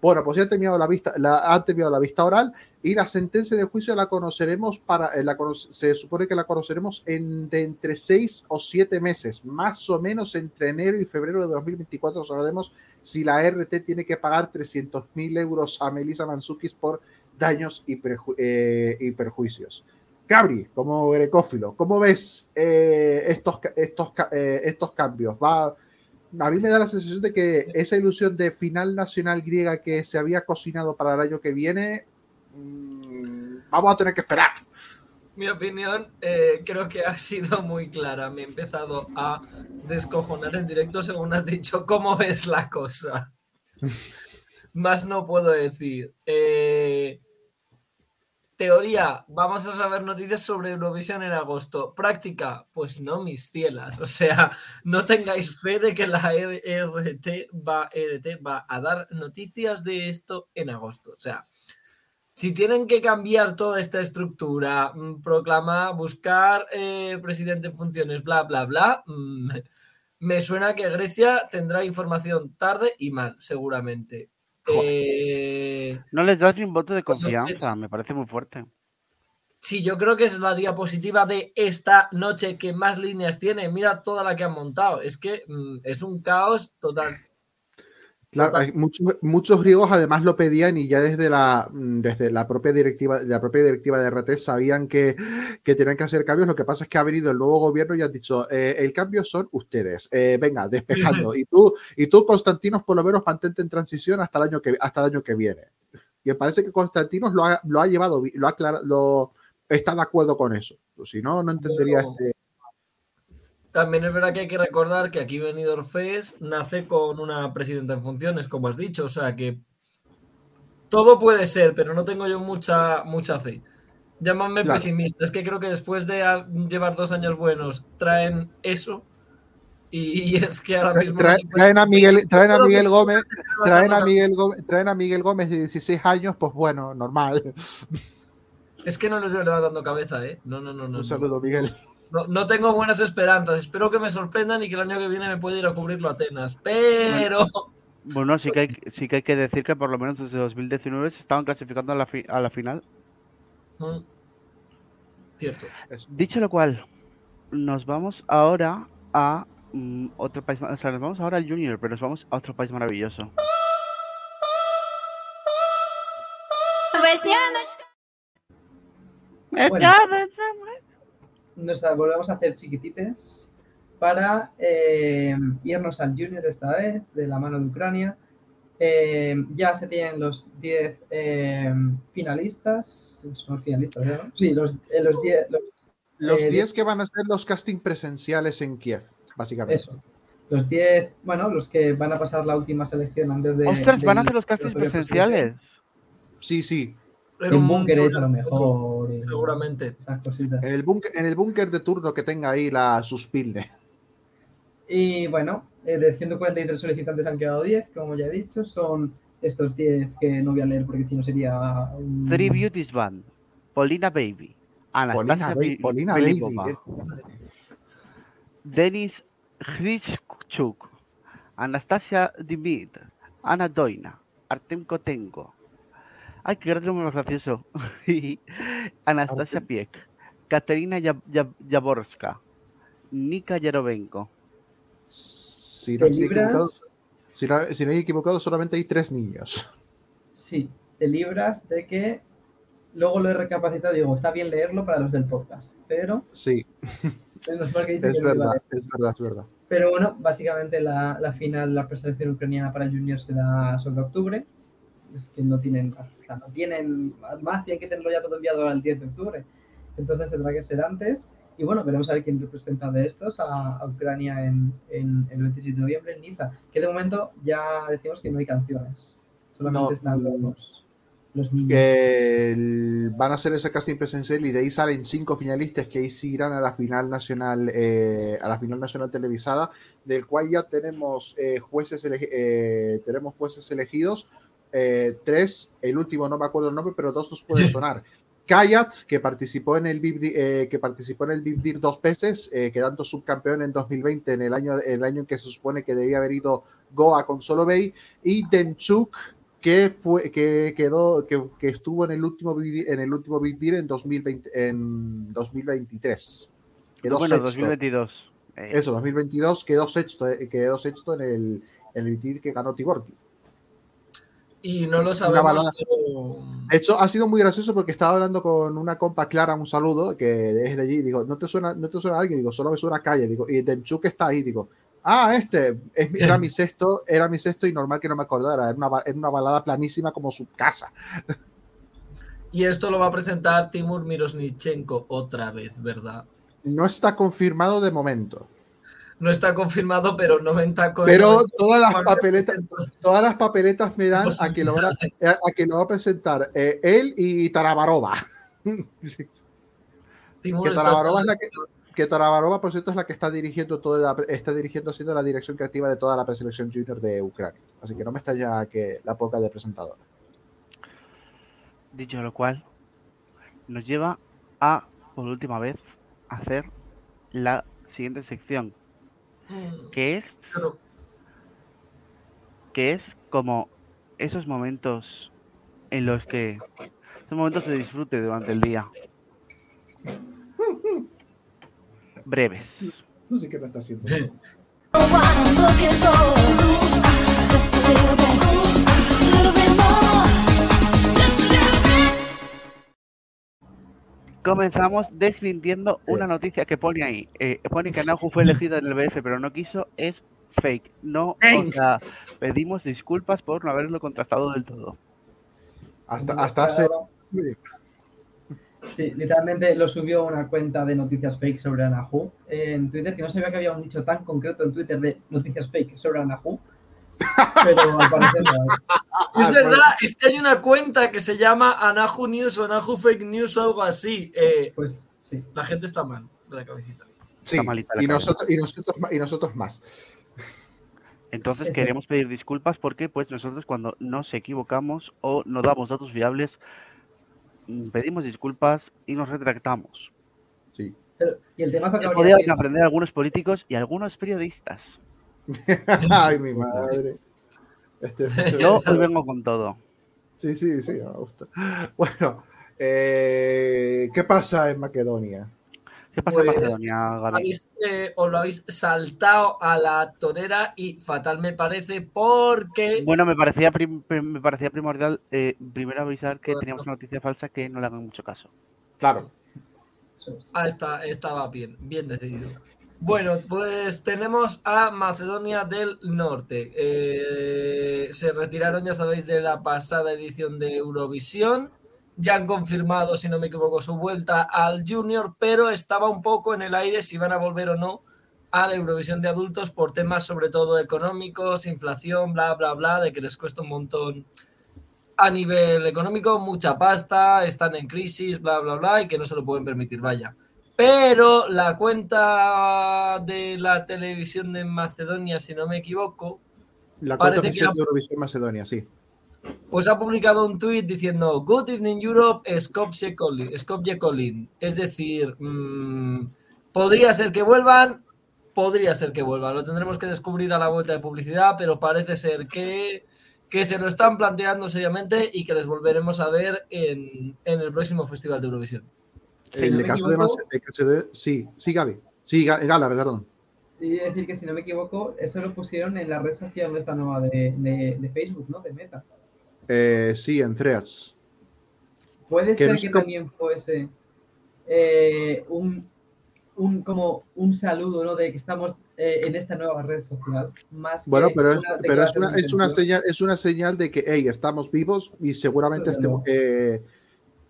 Bueno, pues ya ha terminado la vista, la, ha terminado la vista oral y la sentencia de juicio la conoceremos para, eh, la se supone que la conoceremos en, de entre seis o siete meses, más o menos entre enero y febrero de 2024 sabremos si la RT tiene que pagar 300 mil euros a Melissa Mansukis por daños y, eh, y perjuicios. Gabri, como grecófilo, ¿cómo ves eh, estos, estos, eh, estos cambios? Va, a mí me da la sensación de que esa ilusión de final nacional griega que se había cocinado para el año que viene, mm, vamos a tener que esperar. Mi opinión eh, creo que ha sido muy clara. Me he empezado a descojonar en directo según has dicho cómo ves la cosa. [LAUGHS] Más no puedo decir. Eh, teoría, vamos a saber noticias sobre Eurovisión en agosto. Práctica, pues no, mis cielas. O sea, no tengáis fe de que la RT va, RT va a dar noticias de esto en agosto. O sea, si tienen que cambiar toda esta estructura, mm, proclamar, buscar eh, presidente en funciones, bla, bla, bla, mm, me suena que Grecia tendrá información tarde y mal, seguramente. Eh, No les das ni un voto de confianza, me parece muy fuerte. sí, yo creo que es la diapositiva de esta noche que más líneas tiene. Mira toda la que han montado. Es que mm, es un caos total. Claro, hay muchos, muchos griegos además lo pedían y ya desde la, mm, desde la propia directiva, la propia directiva de RT sabían que, que tenían que hacer cambios. Lo que pasa es que ha venido el nuevo gobierno y han dicho, eh, el cambio son ustedes. Eh, venga, despejando. [LAUGHS] Y tú, y tú, Constantinos, por lo menos mantente en transición hasta el año que, hasta el año que viene. Y me parece que Constantinos lo ha, lo ha llevado, lo ha aclara- lo, está de acuerdo con eso. Si no, no entendería este. También es verdad que hay que recordar que aquí Benidorm Fest nace con una presidenta en funciones, como has dicho. O sea que todo puede ser, pero no tengo yo mucha, mucha fe. Llámame Claro. pesimista. Es que creo que después de llevar dos años buenos traen eso. Y, y [LAUGHS] es que ahora mismo. no traen a Miguel, traen a Miguel Gómez, traen a Miguel. Gómez, traen a Miguel Gómez de 16 años, pues bueno, normal. Es que no les veo levantando cabeza, ¿eh? No, no, no. no, Un no. saludo, Miguel. No, no tengo buenas esperanzas. Espero que me sorprendan y que el año que viene me pueda ir a cubrirlo a Atenas. Pero. Bueno, sí que, hay, sí que hay que decir que por lo menos desde 2019 se estaban clasificando a la, fi- a la final. Mm. Cierto. Dicho lo cual, nos vamos ahora a mm, otro país, o sea, nos vamos ahora al Junior, pero nos vamos a otro país maravilloso. Bueno. Nos volvemos a hacer chiquitites para eh, irnos al Junior esta vez, de la mano de Ucrania. Eh, ya se tienen los 10 eh, finalistas. Son los finalistas, ¿no? Sí, los, eh, los 10. los- Los Eh, 10 que van a ser los casting presenciales en Kiev. básicamente. Eso. Los 10, bueno, los que van a pasar la última selección antes de. Ostras, van a hacer los castings presenciales. Sí, sí. Era En un búnkeres a lo búnker, mejor. y Seguramente. Esas cositas. En el búnker, en el búnker de turno que tenga ahí la suspilne. Y bueno, eh, de 143 solicitantes han quedado 10, como ya he dicho. Son estos 10 que no voy a leer porque si no sería un... Three Beauties Band. Polina Baby. Polina, Anastasia Ba- Fi- Polina Baby. Eh. Denis Hrischuk. Anastasia Dimit. Ana Doina. Artem Kotenko. Ay, qué nombre más gracioso. [LAUGHS] Anastasia Piek. Katerina Yab- Yab- Yaborska. Nika Yarovenko. Si no, si, no, si no he equivocado, solamente hay tres niños. Sí, te libras de que luego lo he recapacitado y digo, está bien leerlo para los del podcast, pero Sí, menos mal que [LAUGHS] he dicho es que verdad, es verdad, es verdad. Pero bueno, básicamente la, la final, la preselección ucraniana para juniors será sobre octubre. Es que no tienen, o sea, no tienen más, tienen que tenerlo ya todo enviado al 10 de octubre. Entonces tendrá que ser antes. Y bueno, veremos a ver quién representa de estos a, a Ucrania en, en el 27 de noviembre en Niza. Que de momento ya decimos que no hay canciones. Solamente No, están los, los niños. El- van a hacer ese casting presencial y de ahí salen cinco finalistas que ahí sí irán a la final nacional, eh, a la final nacional televisada, del cual ya tenemos eh, jueces eh, tenemos jueces elegidos, eh, tres, el último no me acuerdo el nombre, pero dos nos pueden sonar. Kayat, que participó en el Big eh, que participó en el Big dos veces, eh, quedando subcampeón en 2020, en el año, el año en que se supone que debía haber ido Goa con Solo Bay, y Demchuk, que fue que quedó que, que estuvo en el último en el último Big Deal en 2020 en 2023 quedó bueno, sexto. 2022. Eh, eso 2022 quedó sexto eh, quedó sexto en el en el Big Deal que ganó Tiborki Y no lo sabemos. pero- de hecho ha sido muy gracioso porque estaba hablando con una compa Clara un saludo que es de allí digo no te suena no te suena alguien digo solo me suena calle digo y Demchuk está ahí digo ah este es, era mi [LAUGHS] sexto era mi sexto y normal que no me acordara era una, era una balada planísima como su casa Y esto lo va a presentar Timur Mirosnichenko otra vez, ¿verdad? no está confirmado de momento No está confirmado, pero 90 con Pero 90 todas las papeletas, todas las papeletas me dan a que lo, van a, a que lo va a presentar eh, él y Tarabarova. [LAUGHS] Timur que Tarabarova es la que, que Tarabarova, por cierto, es la que está dirigiendo toda la, está dirigiendo haciendo la dirección creativa de toda la preselección junior de Ucrania. Así que no me está ya que la poca de presentadora. Dicho lo cual, nos lleva a, por última vez, hacer la siguiente sección, que es, que es como esos momentos en los que, esos momentos de disfrute durante el día. Breves. Tú sí que me estás haciendo. Comenzamos [LAUGHS] desmintiendo una noticia que pone ahí. Eh, pone que Anahu fue elegido en el BF, pero no quiso. Es fake. No, o sea, pedimos disculpas por no haberlo contrastado del todo. Hasta, hasta hace. Sí, literalmente lo subió una cuenta de noticias fake sobre Anahu en Twitter, que no sabía que había un nicho tan concreto en Twitter de noticias fake sobre Anahu. Pero al parecer no hay. Es verdad, es que hay una cuenta que se llama Anahu News o Anahu Fake News o algo así. Eh, Pues sí. la gente está mal de la cabecita. Sí, Está malita la y cabeza. nosotros, y, nosotros, y nosotros más. Entonces queremos pedir disculpas porque pues nosotros cuando nos equivocamos o no damos datos fiables, mm, pedimos disculpas y nos retractamos. Sí. Pero- y el temazo que sido- aprender algunos políticos y algunos periodistas. [LAUGHS] Ay, mi madre. Este, [LAUGHS] Yo hoy vengo con todo. Sí, sí, sí, me gusta. Bueno, eh, ¿qué pasa en Macedonia? ¿Qué pasa en Pues, Macedonia? Habéis, eh, os lo habéis saltado a la torera y fatal me parece porque Bueno, me parecía, prim- me parecía primordial eh, primero avisar que teníamos una noticia falsa que no le hagan mucho caso. Claro. Ah, está, estaba bien, bien decidido. Bueno, pues tenemos a Macedonia del Norte. Eh, se retiraron, ya sabéis, de la pasada edición de Eurovisión. Ya han confirmado, si no me equivoco, su vuelta al Junior, pero estaba un poco en el aire si van a volver o no a la Eurovisión de adultos por temas sobre todo económicos, inflación, bla, bla, bla, de que les cuesta un montón a nivel económico, mucha pasta, están en crisis, bla, bla, bla, y que no se lo pueden permitir, vaya. Pero la cuenta de la televisión de Macedonia, si no me equivoco, La cuenta oficial de Eurovisión Macedonia, sí. pues ha publicado un tuit diciendo Good evening Europe, Skopje Kolin, Skopje Kolin. Es decir, mm, podría ser que vuelvan, podría ser que vuelvan. Lo tendremos que descubrir a la vuelta de publicidad, pero parece ser que, que se lo están planteando seriamente y que les volveremos a ver en, en el próximo Festival de Eurovisión. Si en no el me caso de, equivoco- el caso de- Sí, sí, Gaby. Sí, Ga- Gala, perdón. Y decir que si no me equivoco, eso lo pusieron en la red social esta nueva de, de- de Facebook, ¿no? De Meta. Eh, sí, en Threads. Puede ser que también fuese eh, un, un como un saludo, ¿no? De que estamos eh, en esta nueva red social. Más Bueno, pero es, una pero es, una, de es, una intención. señal, es una señal de que, hey, estamos vivos y seguramente estemos...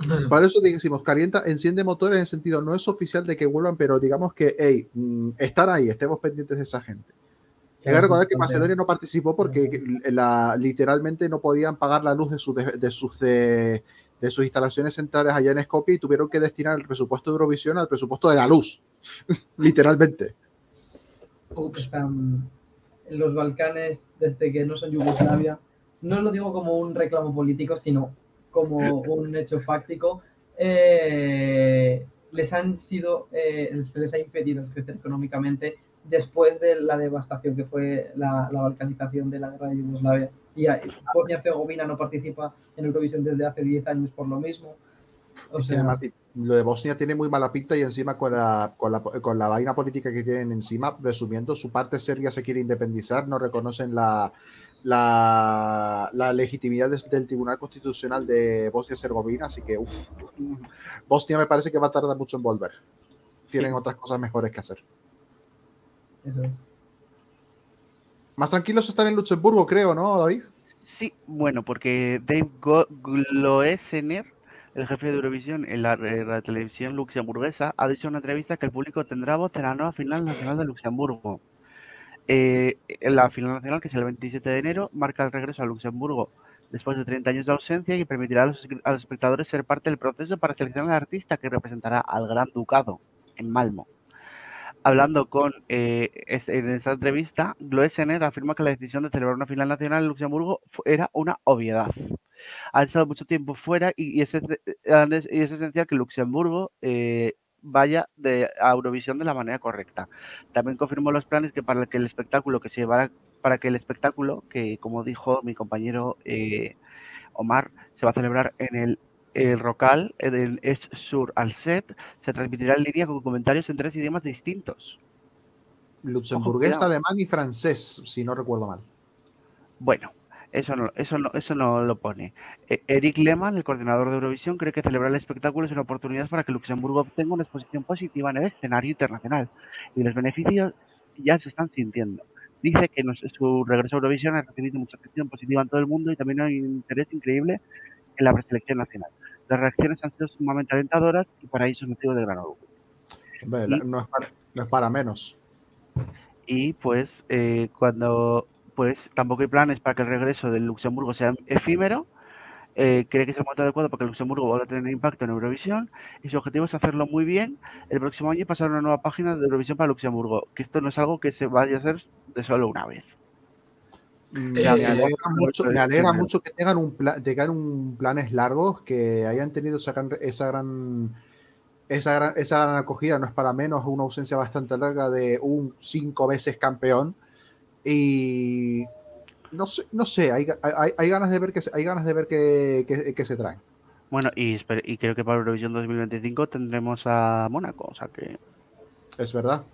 eh, Por eso decimos, calienta, enciende motores en el sentido, no es oficial de que vuelvan, pero digamos que, hey, mm, están ahí, estemos pendientes de esa gente. Hay que recordar que Macedonia no participó porque la, literalmente no podían pagar la luz de, sus de, de sus de, de sus instalaciones centrales allá en Skopje y tuvieron que destinar el presupuesto de Eurovisión al presupuesto de la luz, [LAUGHS] literalmente. Ups. los Balcanes desde que no son Yugoslavia. No lo digo como un reclamo político, sino como un hecho fáctico. Eh, les han sido, eh, se les ha impedido crecer económicamente después de la devastación que fue la, la balcanización de la guerra de Yugoslavia. Y Bosnia y Herzegovina no participa en Eurovisión desde hace 10 años por lo mismo. O sea, lo de Bosnia tiene muy mala pinta y encima con la, con la, con la vaina política que tienen encima, resumiendo, su parte serbia se quiere independizar, no reconocen la, la, la legitimidad del Tribunal Constitucional de Bosnia-Herzegovina, así que uf, Bosnia me parece que va a tardar mucho en volver. Tienen Sí. otras cosas mejores que hacer. eso es. Más tranquilos están en Luxemburgo, creo, ¿no, David? Sí, bueno, porque Dave Gloesener, el jefe de Eurovisión en la, en la televisión luxemburguesa, ha dicho en una entrevista que el público tendrá voz en la nueva final nacional de Luxemburgo. Eh, la final nacional, que es el 27 de enero, marca el regreso a Luxemburgo después de 30 años de ausencia y permitirá a los, espectadores ser parte del proceso para seleccionar al artista que representará al Gran Ducado en Malmo. Hablando con eh, en esta entrevista, Gloesener afirma que la decisión de celebrar una final nacional en Luxemburgo era una obviedad. Han estado mucho tiempo fuera y es esencial que Luxemburgo eh, vaya de, a Eurovisión de la manera correcta. También confirmó los planes que para que el espectáculo que se llevará, para que el espectáculo que, como dijo mi compañero eh, Omar, se va a celebrar en el el Rocal, en el Es Sur al Set, se transmitirá en línea con comentarios en tres idiomas distintos. Luxemburgués, alemán y francés, si no recuerdo mal. Bueno, eso no, eso no, eso no lo pone. Eh, Eric Lehmann, el coordinador de Eurovisión, cree que celebrar el espectáculo es una oportunidad para que Luxemburgo obtenga una exposición positiva en el escenario internacional y los beneficios ya se están sintiendo. Dice que nos- su regreso a Eurovisión ha recibido mucha atención positiva en todo el mundo y también hay un interés increíble en la preselección nacional. Las reacciones han sido sumamente alentadoras y para ello es motivo de gran orgullo. No es para menos. y pues eh, cuando pues tampoco hay planes para que el regreso del Luxemburgo sea efímero. Eh, cree que es el momento adecuado para que Luxemburgo vuelva a tener impacto en Eurovisión. Y su objetivo es hacerlo muy bien. El próximo año y pasar a una nueva página de Eurovisión para Luxemburgo que esto no es algo que se vaya a hacer de solo una vez. Me Eh, alegra, bueno, mucho, me alegra mucho que tengan un pla- tengan un planes largos, que hayan tenido esa gran, esa gran esa gran esa gran acogida, no es para menos, una ausencia bastante larga de un cinco veces campeón. Y no sé, no sé, hay, hay, hay ganas de ver que hay ganas de ver que, que- que se traen. bueno y, y creo que para Eurovisión 2025 tendremos a Mónaco o sea que Es verdad.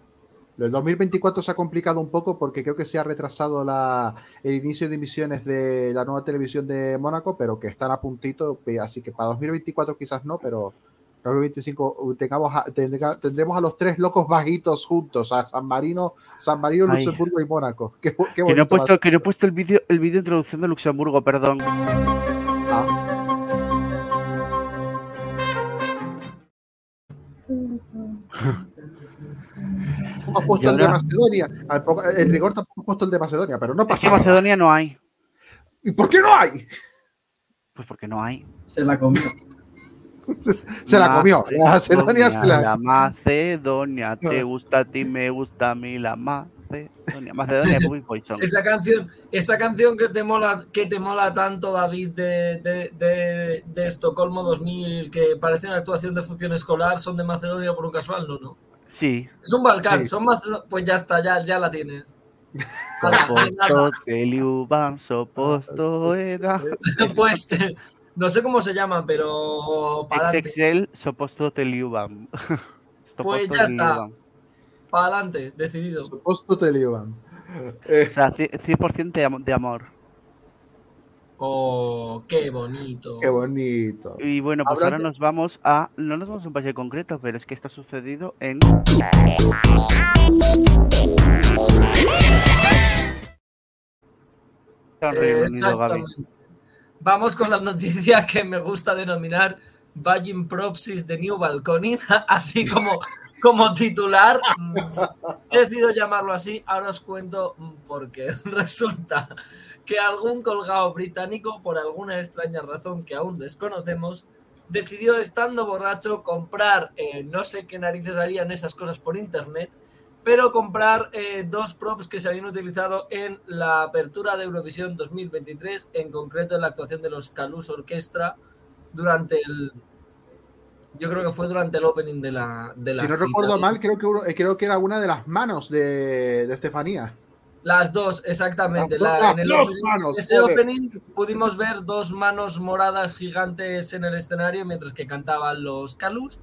El 2024 se ha complicado un poco porque creo que se ha retrasado la, el inicio de emisiones de la nueva televisión de Mónaco, pero que están a puntito. Así que para 2024 quizás no, pero 2025 tengamos a- tendrá- tendremos a los tres locos vaguitos juntos, a San Marino, San Marino, Ay. Luxemburgo y Mónaco. Qué, qué que no he puesto que no he puesto el vídeo el vídeo de introducción de Luxemburgo perdón Ah, [LAUGHS] tampoco has puesto el de Macedonia. En rigor tampoco has puesto el de Macedonia, pero no pasa nada. Macedonia no hay. ¿Y por qué no hay? Pues porque no hay. Se la comió. [LAUGHS] Se la comió. La Macedonia se la. La Macedonia, [LAUGHS] te gusta a ti, me gusta a mí la Macedonia. Macedonia. [LAUGHS] Esa canción, esa canción que te mola, que te mola tanto, David, de, de, de, de Estocolmo 2000, que parece una actuación de función escolar, son de Macedonia por un casual, no, no. Sí. Es un Balcán, Sí. son Macedonia. Pues ya está, ya, ya la tienes. Soposto soposto. Pues no sé cómo se llaman, pero XXL, soposto te liubam. [LAUGHS] Pues Soposto ya está. para adelante, decidido. Supuesto te llevan. O sea, ci- 100% de, am- de amor. Oh, qué bonito. Qué bonito. Y bueno, pues ahora nos vamos a. No nos vamos a un país en concreto, pero es que está sucedido en. En Reino Unido, Gaby. Vamos con las noticias que me gusta denominar Virgin Propsis de New Balconing, [LAUGHS] así como, como titular. mm, He decidido llamarlo así, ahora os cuento mm, por qué. [LAUGHS] Resulta que algún colgado británico, por alguna extraña razón que aún desconocemos, decidió, estando borracho, comprar, eh, no sé qué narices harían esas cosas por internet, pero comprar eh, dos props que se habían utilizado en la apertura de Eurovisión 2023, en concreto en la actuación de los Calus Orquestra durante el... Yo creo que fue durante el opening de la... De la Si no recuerdo mal, creo que, creo que era una de las manos de, de Estefanía. Las dos, exactamente. Las La- en el dos opening- manos, ese joder. opening pudimos ver dos manos moradas gigantes en el escenario mientras que cantaban los Calus.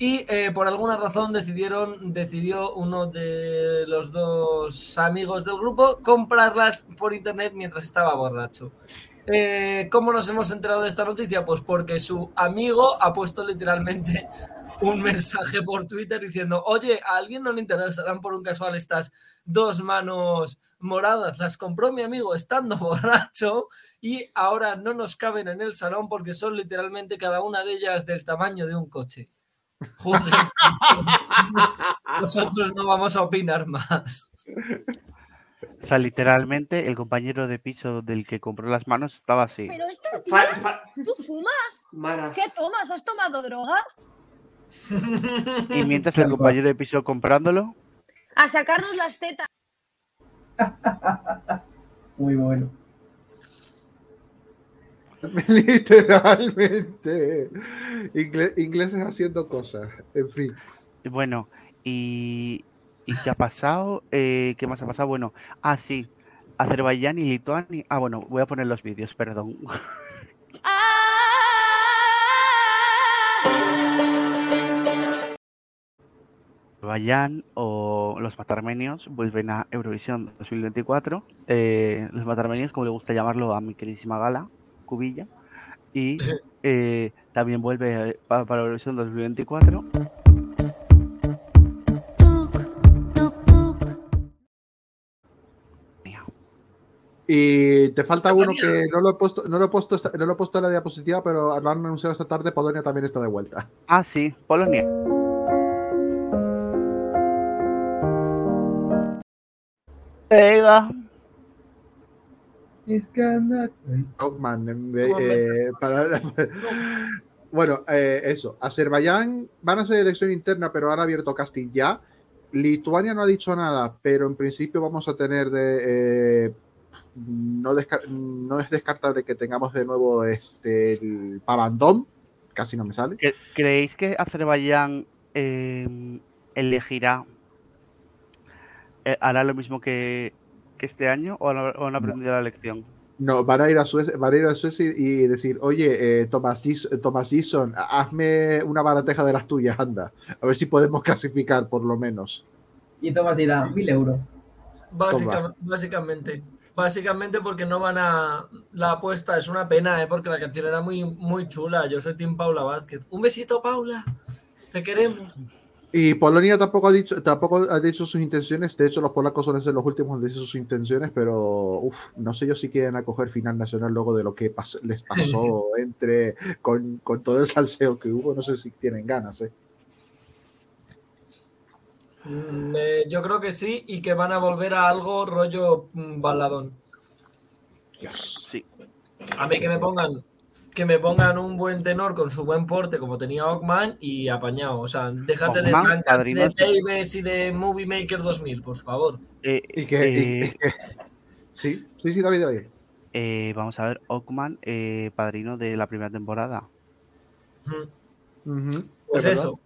Y eh, por alguna razón decidieron, decidió uno de los dos amigos del grupo comprarlas por internet mientras estaba borracho. Eh, ¿Cómo nos hemos enterado de esta noticia? Pues porque su amigo ha puesto literalmente un mensaje por Twitter diciendo, oye, ¿a alguien no le interesarán por un casual estas dos manos moradas? Las compró mi amigo estando [LAUGHS] borracho y ahora no nos caben en el salón porque son literalmente cada una de ellas del tamaño de un coche. Joder, [LAUGHS] nosotros no vamos a opinar más. O sea, literalmente el compañero de piso del que compró las manos estaba así. Pero esto, tío, Fa- fa- ¿tú fumas? Mara. ¿Qué tomas? ¿Has tomado drogas? [LAUGHS] Y mientras el compañero de piso comprándolo, A sacarnos las tetas. Muy bueno. [LAUGHS] Literalmente. Ingle- ingleses haciendo cosas. En fin. bueno, y, ¿y qué ha pasado? Eh, ¿Qué más ha pasado? Bueno, ah, sí, Azerbaiyán y Lituania. Ah, bueno, voy a poner los vídeos, perdón. Azerbaiyán o los matarmenios vuelven a Eurovisión 2024. Eh, los matarmenios, como le gusta llamarlo a mi queridísima gala, Cubilla. Y [LAUGHS] eh, también vuelve eh, pa- para Eurovisión 2024. Y te falta uno que no lo he puesto, no lo he puesto, no lo he puesto en la diapositiva, pero lo han anunciado esta tarde. Polonia también está de vuelta. Ah, sí, Polonia. Ahí va. It's gonna eh, para- [LAUGHS] bueno, eh, eso. Azerbaiyán van a hacer elección interna, pero han abierto casting ya. Lituania no ha dicho nada, pero en principio vamos a tener de. eh, no, no es descartable que tengamos de nuevo este el Pavandom. Casi no me sale. ¿Cre- ¿Creéis que Azerbaiyán eh, elegirá, eh, hará lo mismo que, que este año o han, o han aprendido la lección? No, van a ir a Suecia, van a, ir a Suecia y decir, oye, eh, Thomas, Gis- Thomas Gison, hazme una barateja de las tuyas, anda. A ver si podemos clasificar por lo menos. Y Tomás dirá, mil euros. Básica- básicamente. Básicamente porque no van a. La apuesta es una pena, ¿eh? porque la canción era muy, muy chula. Yo soy Team Paula Vázquez. Un besito, Paula. Te queremos. Y Polonia tampoco ha dicho, tampoco ha dicho sus intenciones. De hecho, los polacos suelen ser los últimos en decir sus intenciones, pero uf, no sé yo si quieren acoger final nacional luego de lo que pas- les pasó [LAUGHS] entre con, con todo el salseo que hubo. No sé si tienen ganas, ¿eh? Mm, eh, yo creo que sí y que van a volver a algo rollo mm, baladón. Sí. A mí que me pongan que me pongan un buen tenor con su buen porte como tenía Ockman y apañado. O sea, déjate de Ockman, blancas, de. Babies y de Movie Maker 2000, por favor. Eh, Y que, eh, y que- Sí, sí, sí, David, David. eh, vamos a ver, Ockman, eh, padrino de la primera temporada. Mm, Pues es verdad. eso.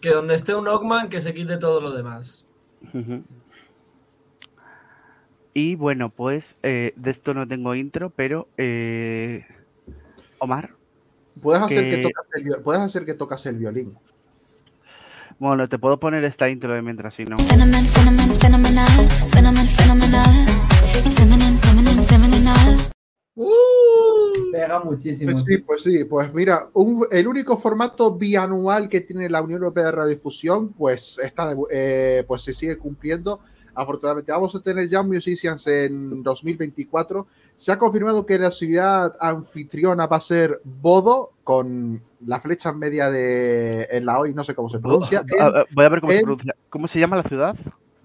Que donde esté un Ockman, que se quite todo lo demás. Y bueno, pues eh, de esto no tengo intro, pero eh, Omar, Puedes hacer, que... que- tocas el, vi- puedes hacer que tocas el violín. bueno, te puedo poner esta intro de mientras si no. Phenomen, phenomenal. Phenomen, phenomenal. Feminine, feminine, feminine. Pega muchísimo. Pues sí, pues sí, pues mira, un- el único formato bianual que tiene la Unión Europea de Radiodifusión, pues está, de- eh, pues se sigue cumpliendo. Afortunadamente, vamos a tener Young Musicians en 2024. Se ha confirmado que la ciudad anfitriona va a ser Bodo, con la flecha en media de en la hoy, no sé cómo se pronuncia. en Voy a ver cómo se pronuncia. ¿Cómo se llama la ciudad?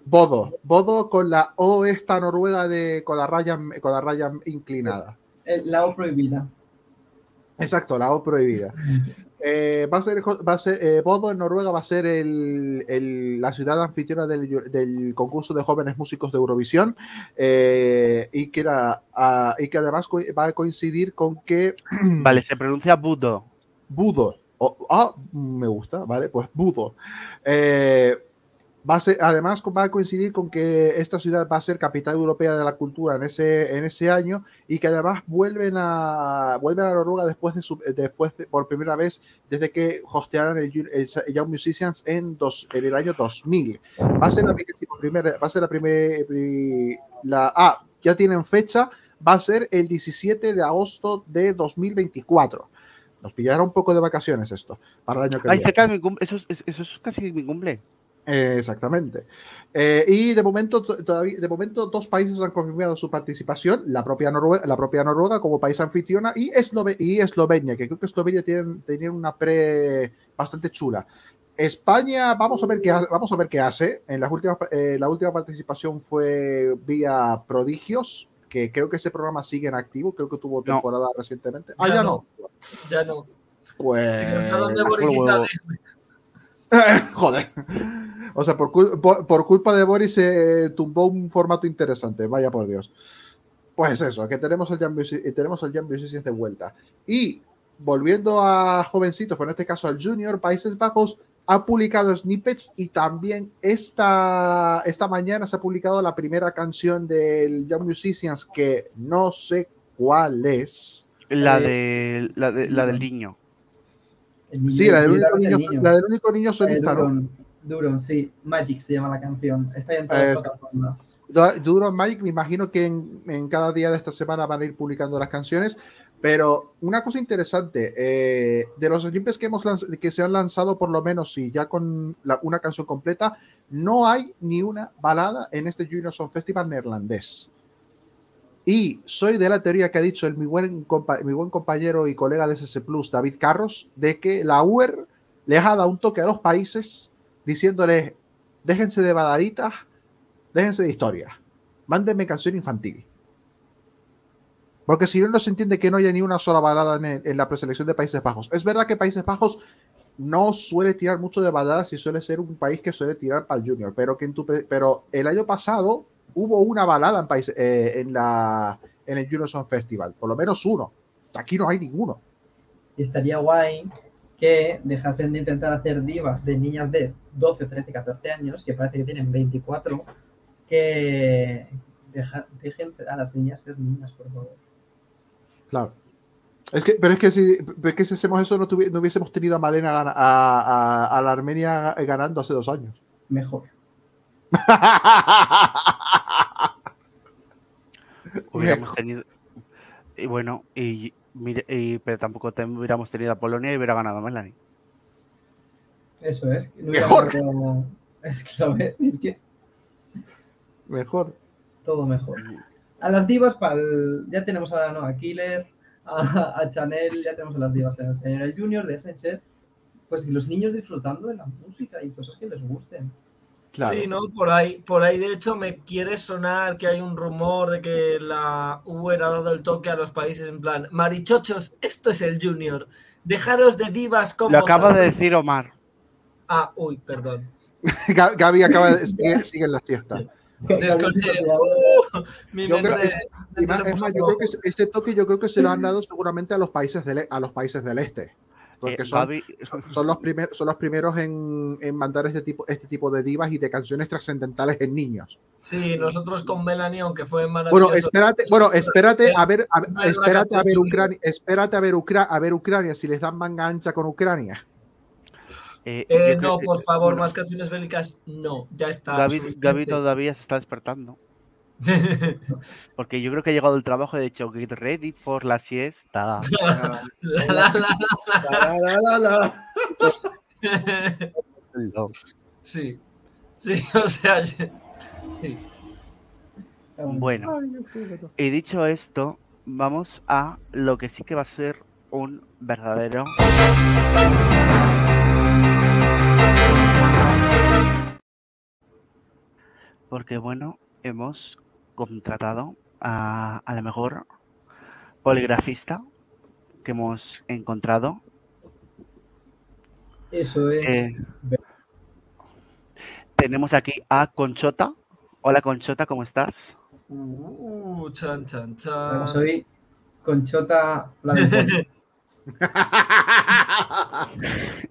Bodo, Bodo con la O esta noruega de con la raya con la raya inclinada. El- La O prohibida. Exacto, la O prohibida. Eh, va a ser, va a ser eh, Bodo en Noruega va a ser el- el- la ciudad anfitriona del, del concurso de jóvenes músicos de Eurovisión eh, y, que era, ah, y que además va a coincidir con que [CLEARS THROAT] Vale, se pronuncia Budo. Budo, o- ah, me gusta, vale, pues Budo. Eh, va a ser, además va a coincidir con que esta ciudad va a ser capital europea de la cultura en ese, en ese año y que además vuelven a, vuelven a Noruega después de su, después de- por primera vez desde que hostearon el, el Young Musicians en, dos, en el año 2000. Va a ser la primera, va a ser la primera, la, ah, ya tienen fecha, va a ser el 17 de agosto de 2024. Nos pillará un poco de vacaciones esto para el año que Ay, viene. cerca de mi. Eso es, es- eso es casi mi cumple. Eh, exactamente. Eh, y de momento, to- todavía, de momento, dos países han confirmado su participación: la propia Noruega, la propia Noruega como país anfitriona y, Eslove- y Eslovenia, que creo que Eslovenia tiene, tenía una pre bastante chula. España, vamos a ver qué, vamos a ver qué hace. En las últimas, eh, la última participación fue vía Prodigios, que creo que ese programa sigue en activo, creo que tuvo No. temporada recientemente. Ah, Ya ya no. no. Ya no. Pues. Se cansaron de por Boris y huevo. Tadej. Joder. [LAUGHS] O sea, por, cul- por- por culpa de Boris se tumbó un formato interesante, vaya por Dios. Pues eso, que tenemos el Jam eh, tenemos el Jam Musicians de vuelta. Y volviendo a jovencitos, pero en este caso al Junior, Países Bajos ha publicado snippets y también esta, esta mañana se ha publicado la primera canción del Young Musicians que no sé cuál es. La, Eh, de, la, de- la del niño. Niño- Sí, la del único el niño, la del único niño Eh, solista, ¿no? Duron, Duron, sí. Magic se llama la canción. Está en todas las plataformas. Du- Duro Mike, me imagino que en, en cada día de esta semana van a ir publicando las canciones, pero una cosa interesante, eh, de los snippets que, hemos que se han lanzado, por lo menos, y ya con la- una canción completa, no hay ni una balada en este Junior Song Festival neerlandés. Y soy de la teoría que ha dicho el, mi, buen mi buen compañero y colega de SS Plus, David Carros, de que la UER les ha dado un toque a los países diciéndoles, déjense de baladitas, déjense de historia. Mándenme canción infantil. Porque si no, no se entiende que no haya ni una sola balada en, la preselección de Países Bajos. Es verdad que Países Bajos no suele tirar mucho de baladas y suele ser un país que suele tirar para el Junior. Pero, que en tu pero el año pasado hubo una balada en, país, eh, en, la, en el Junior Song Festival. Por lo menos uno. Aquí no hay ninguno. Estaría guay que dejasen de intentar hacer divas de niñas de 12, 13, 14 años, que parece que tienen 24, que deja- dejen a las niñas ser niñas, por favor. Claro. Es que, pero es que si, es que si hacemos eso, no, tuvi- no hubiésemos tenido a Malena a, a- a la Armenia ganando hace dos años. Mejor. [LAUGHS] Hubiéramos tenido. Y bueno, y, y- pero tampoco te- hubiéramos tenido a Polonia y hubiera ganado Melanie. Eso es. que no Mejor. [LAUGHS] Es que lo ves, es que Mejor. todo mejor. A las divas, para ya tenemos a, no, a Killer, a, a Chanel, ya tenemos a las divas en el señor el Junior, dejen ser, pues los niños disfrutando de la música y cosas que les gusten. Claro. Sí, ¿no? Por ahí, por ahí de hecho me quiere sonar que hay un rumor de que la U era dado el toque a los países en plan, marichochos, esto es el Junior, dejaros de divas como... Lo acaba de decir Omar. Ah, uy, perdón. [LAUGHS] Ga- Gaby acaba de sigue, sigue en la siesta. Desconté. Uh, mi Yo creo, que ese toque yo creo que se lo han dado seguramente a los países del, e- a los países del este. Porque Eh, son, los primeros son los primeros en, en mandar este tipo este tipo de divas y de canciones trascendentales en niños. Sí, nosotros con Melanie, aunque fue maravilloso. Bueno, espérate, bueno, espérate a ver, a- No espérate a ver. Ucrania, espérate a ver Ucra- a ver Ucrania si les dan manga ancha con Ucrania. Eh, Eh, no, por favor, bueno, más canciones bélicas, no, ya está. Suficiente. Gaby todavía se está despertando. [LAUGHS] Porque yo creo que ha llegado el trabajo y ha dicho get ready for la siesta. [LAUGHS] [LAUGHS] Sí, sí, o sea, sí. Bueno, y dicho esto, vamos a lo que sí que va a ser un verdadero. Porque bueno, hemos contratado a, a la mejor poligrafista que hemos encontrado. Eso es. Eh, tenemos aquí a Conchota. Hola Conchota, ¿cómo estás? Uh, chan, chan, Bueno, chan. soy Conchota la. [LAUGHS]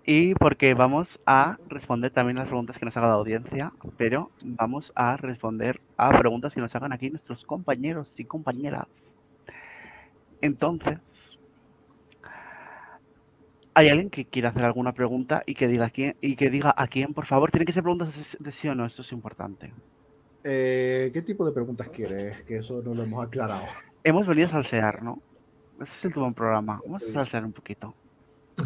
Y porque vamos a responder también las preguntas que nos haga la audiencia, pero vamos a responder a preguntas que nos hagan aquí nuestros compañeros y compañeras. Entonces, ¿hay alguien que quiera hacer alguna pregunta y que diga a quién, y que diga a quién, por favor? Tienen que ser preguntas de- sí o no, esto es importante. Eh, ¿Qué tipo de preguntas quieres? Que eso no lo hemos aclarado. Hemos venido a salsear, ¿no? Ese es el último programa. Vamos a salsear un poquito. [LAUGHS]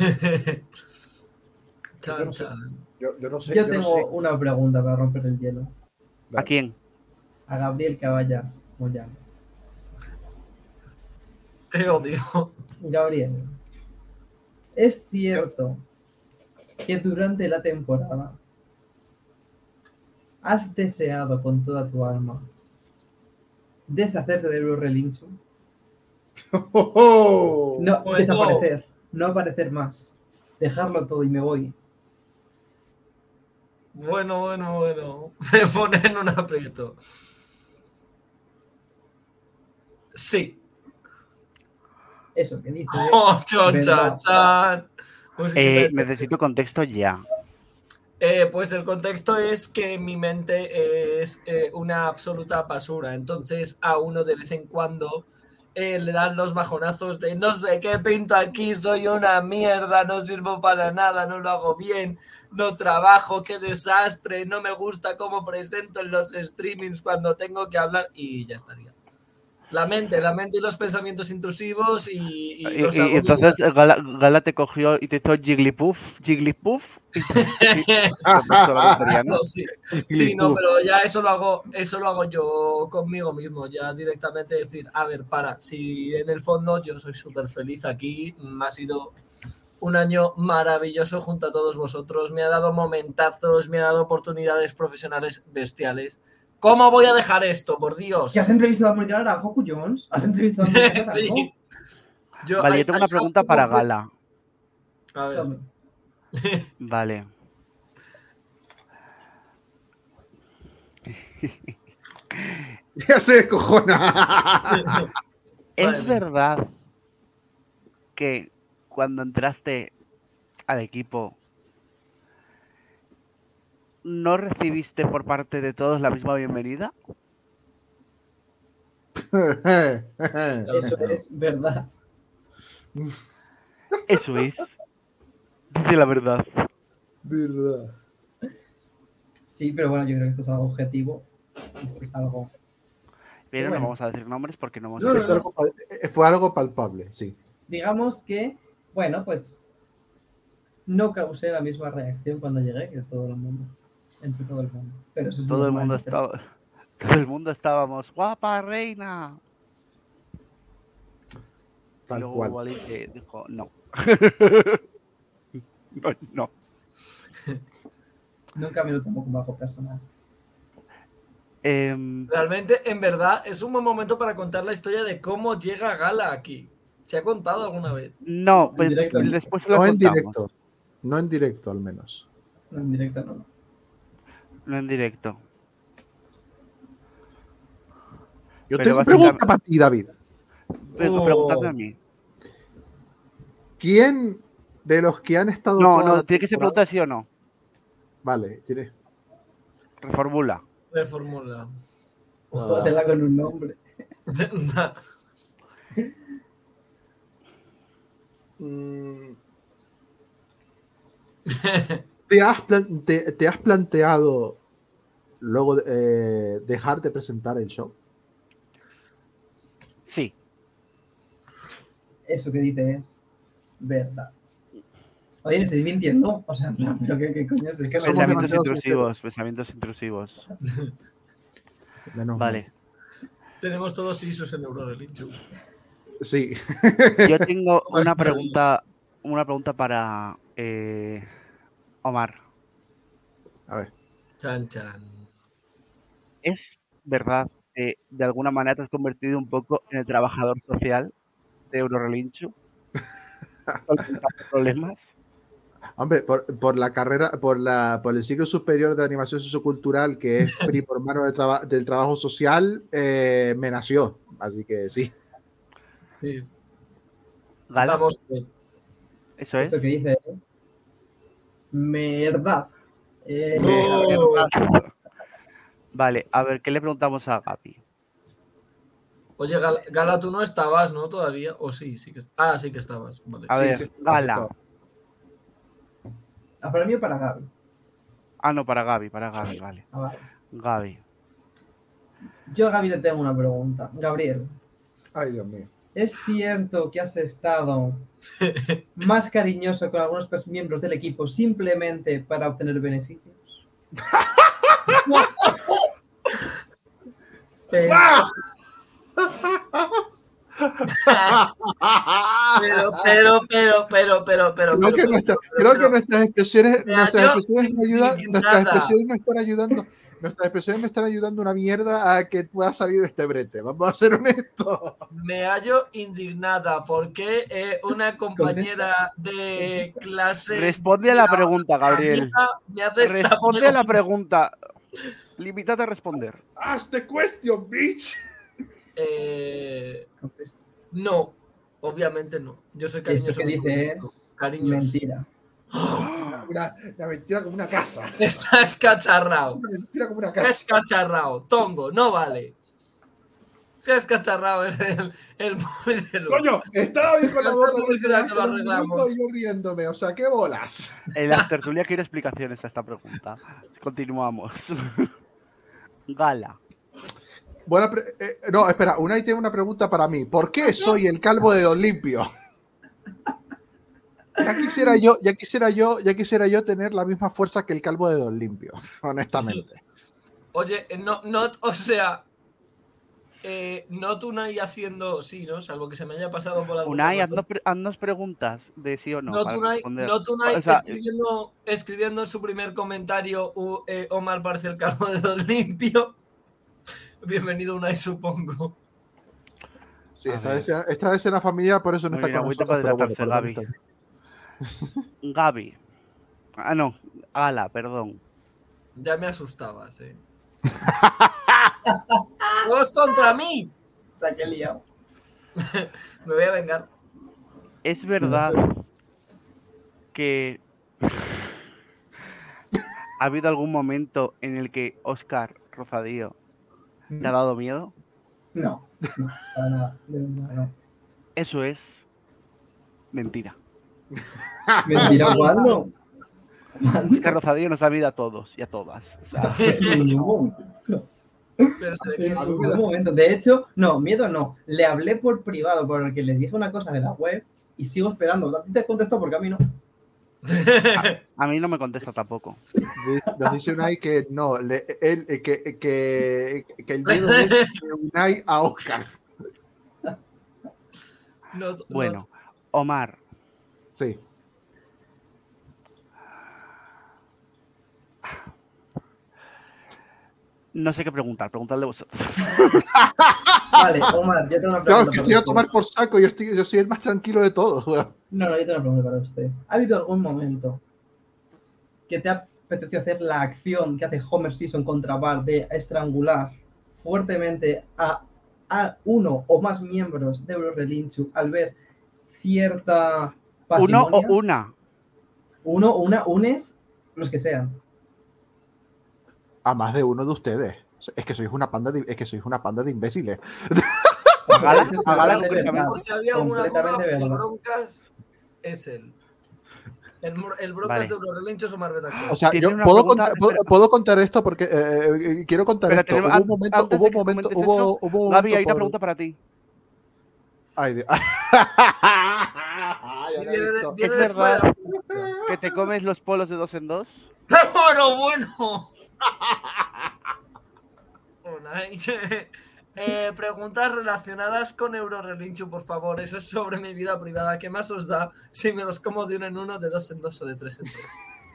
Yo no sé. chan. Yo, yo no sé. Yo yo no tengo sé. una pregunta para romper el hielo. ¿A quién? A Gabriel Caballas Moyano. Te odio. Gabriel, ¿es cierto que durante la temporada has deseado con toda tu alma deshacerte de Blue Relincho? [LAUGHS] No, Bueno. desaparecer, no aparecer más. Dejarlo todo y me voy. Bueno, bueno, bueno. [LAUGHS] Me ponen en un aprieto. Sí. Eso que dice. [LAUGHS] Oh, chan, verdad. chan, chan. Eh, necesito contexto ya. Eh, pues el contexto es que mi mente es eh, una absoluta basura. Entonces a uno de vez en cuando eh, le dan los bajonazos de no sé qué pinto aquí, soy una mierda, no sirvo para nada, no lo hago bien, no trabajo, qué desastre, no me gusta cómo presento en los streamings cuando tengo que hablar y ya estaría. La mente, la mente y los pensamientos intrusivos y, y Y, los y entonces Gala, Gala te cogió y te hizo Jigglypuff, Jigglypuff. [LAUGHS] ¿no? No, sí. Sí, no, pero ya eso lo hago, eso lo hago yo conmigo mismo, ya directamente decir, a ver, para, si en el fondo yo soy súper feliz aquí, me ha sido un año maravilloso junto a todos vosotros, me ha dado momentazos, me ha dado oportunidades profesionales bestiales. ¿Cómo voy a dejar esto, por Dios? ¿Que has entrevistado a Mónica Naranjo, Goku Jones? ¿Has entrevistado a Mónica Naranjo? Sí. Yo- Vale, hay- yo tengo una pregunta para Gala. A ver. [LAUGHS] Vale. [LAUGHS] Ya se cojona. [LAUGHS] ¿Es Vale. verdad que cuando entraste al equipo no recibiste por parte de todos la misma bienvenida? [LAUGHS] Eso es verdad. Eso es. Dice la verdad. Verdad. Sí, pero bueno, yo creo que esto es algo objetivo. Esto es algo. Pero Bueno. no vamos a decir nombres porque no hemos No, algo eh, fue algo palpable, sí. Digamos que, bueno, pues no causé la misma reacción cuando llegué que todo el mundo. Entre todo el mundo. Pero eso es todo el mundo pero- estaba [LAUGHS] todo el mundo estábamos guapa reina y luego cual. Wally que dijo no [LAUGHS] no no [LAUGHS] Nunca me lo tomo como algo personal. Em, Realmente, en verdad, es un buen momento para contar la historia de cómo llega Gala aquí. ¿Se ha contado alguna vez? no, pues, directo. después lo No en contamos. directo. No en directo, al menos. No, en directo no. No en directo. Yo Pero tengo pregunta para ti, David. Pero Oh. A mí. ¿Quién de los que han estado No, no, tiene que ser pregunta sí o no. Vale, tiene. Reformula. Reformula. Jódela con un nombre. [LAUGHS] Mm. [LAUGHS] ¿Te has, te, te has planteado luego de- eh, dejar de presentar el show? Sí. Eso que dice es verdad. Oye, ¿me estáis mintiendo? O sea, en plan, ¿pero qué, qué coño es somos Pensamientos intrusivos, pensamientos intrusivos. Menos. Vale. Tenemos todos ISOs en Euroreligion. Sí. Yo tengo [LAUGHS] una pregunta, una pregunta para eh, Omar. A ver. Chan, chan. ¿Es verdad que de alguna manera te has convertido un poco en el trabajador social de Eurorelincho? [LAUGHS] ¿Solventando problemas? Hombre, por, por la carrera, por la, por el ciclo superior de animación sociocultural, que es [LAUGHS] PRI por mano de traba- del trabajo social, eh, me nació. Así que sí. Sí. Estamos bien. Eso es. Eso que verdad. Eh, No. Vale, a ver, ¿qué le preguntamos a Gaby? Oye, Gala, Gala, tú no estabas, ¿no? Todavía. O sí, sí que. Ah, sí que estabas. Vale. A Sí, ver, sí, Gala. ah, para mí o para Gaby. Ah, no, para Gaby, para Gaby, vale. Ah, vale. Gaby. Yo a Gaby le tengo una pregunta. Gabriel, Ay, Dios mío. ¿Es cierto que has estado [LAUGHS] más cariñoso con algunos miembros del equipo simplemente para obtener beneficios? [LAUGHS] [LAUGHS] Pero, pero, pero, pero, pero, pero. Creo que, pero- nuestra- pero- creo que nuestras expresiones, nuestras expresiones me ayudan, nuestras expresiones me están ayudando, nuestras expresiones me están ayudando una mierda a que puedas salir de este brete. Vamos a ser honestos. Me hallo indignada porque eh, una compañera de clase. Responde a la pregunta, Gabriel. Responde a la pregunta. pregunta. Limítate a responder. Ask the question, bitch. Eh, no, obviamente no. Yo soy cariñoso. Eso que con dice todo. es Cariños. mentira. Una, una mentira como una casa. [LAUGHS] Está escacharrao. Una mentira como una Está casa. escacharrao. Tongo, no vale. Se ha escacharrao el, el, el móvil. Coño, estaba bien con la boca lo arreglamos. yo riéndome. O sea, qué bolas. En la tertulia quiero explicaciones a esta pregunta. Continuamos. [LAUGHS] Gala. Buena pre- eh, no, espera, Unai tiene una pregunta para mí. ¿Por qué soy el calvo de Don Limpio? [LAUGHS] Ya quisiera yo, ya quisiera yo, ya quisiera yo tener la misma fuerza que el calvo de Don Limpio, [LAUGHS] honestamente. Oye, eh, no, no, o sea, eh, no tú Unai haciendo sí, ¿no? Salvo que se me haya pasado por alguna Unai, razón. haznos, pre- haznos preguntas de sí o no. No, Tunay, no Tunay O sea, escribiendo, escribiendo en su primer comentario u- eh, Omar parece el calvo de Don Limpio. Bienvenido Unai, supongo. Sí, A esta ver. vez, esta vez era familia, por eso no Muy está bien, con nosotros. pero bueno, Gaby. Gaby. Ah, no. Gala, perdón. Ya me asustabas, [LAUGHS] eh. ¡Todos contra mí! Está que liado. [LAUGHS] Me voy a vengar. Es verdad que [LAUGHS] ha habido algún momento en el que Oscar Rozadío te ha dado miedo. No, no, para nada. de verdad, no. Eso es mentira. [LAUGHS] ¿Mentira cuándo? Oscar Rozadío nos da vida a todos y a todas. O sea, [LAUGHS] En ningún Pero se ve en que- ningún momento. De hecho, no, miedo no. Le hablé por privado porque les dije una cosa de la web y sigo esperando. A ti te contestó porque a mí no. A mí no me contesta tampoco. Dice- Nos dice Unai que no, le- él, eh, que, que, que el miedo es de Unai a Oscar. no- no- Bueno, Omar, Sí. No sé qué preguntar, preguntadle vosotros. [LAUGHS] Vale, Omar, yo tengo una pregunta. es que para estoy a tomar por saco, yo, estoy, yo soy el más tranquilo de todos. weón. No, no, yo tengo una pregunta para usted. ¿Ha habido algún momento que te ha apetecido hacer la acción que hace Homer Simpson contra Bart de estrangular fuertemente a, a uno o más miembros de Eurorelinchu al ver cierta Uno o pasimonia? una. Uno o una, unes, los que sean. A más de uno de ustedes. Es que sois una panda de, es que sois una panda de imbéciles. [LAUGHS] Completamente. O si había Completamente. Broncas es él. El, el Broncas Vale. de Eurorelincho es Omar Betancourt. O sea, yo puedo, pregunta- contar, puedo, puedo contar esto porque eh, eh, quiero contar Pero esto. tenemos- Hubo un momento, hubo un momento, hubo, eso, hubo un Gaby, hay una pregunta para ti. Ay, Dios. [LAUGHS] Ya Viene viene ¿Es verdad que te comes los polos de dos en dos? Bueno, [LAUGHS] bueno. Eh, preguntas relacionadas con Eurorelincho, por favor. Eso es sobre mi vida privada. ¿Qué más os da si me los como de uno en uno, de dos en dos o de tres en tres?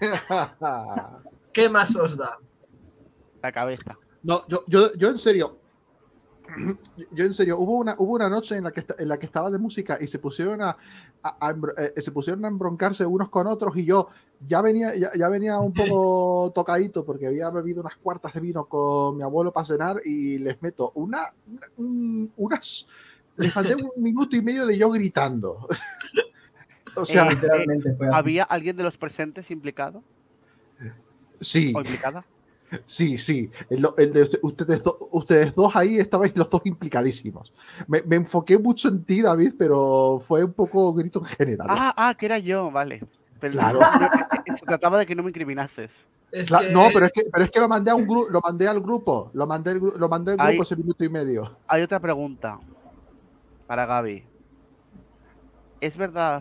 [LAUGHS] ¿Qué más os da? La cabeza. No, yo, yo, yo en serio. Yo en serio, hubo una, hubo una noche en la, que en la que estaba de música y se pusieron a, a- a eh, se pusieron a embroncarse unos con otros y yo ya venía, ya, ya venía un poco [LAUGHS] tocadito porque había bebido unas cuartas de vino con mi abuelo para cenar y les meto una, una- un- unas, les mandé un [LAUGHS] minuto y medio de yo gritando. [LAUGHS] o sea, Eh, Literalmente fue así. ¿Había alguien de los presentes implicado sí. o implicada? Sí, sí. El, el de usted- ustedes, do- ustedes dos ahí estabais los dos implicadísimos. Me, me enfoqué mucho en ti, David, pero fue un poco grito en general. Ah, ah, que era yo, vale. Pero Claro. no, se trataba de que no me incriminases. Es Cla- que- No, pero es que, pero es que lo mandé a un grupo, lo mandé al grupo, lo mandé, al gru- lo mandé al grupo ese minuto y medio. Hay otra pregunta para Gaby. ¿Es verdad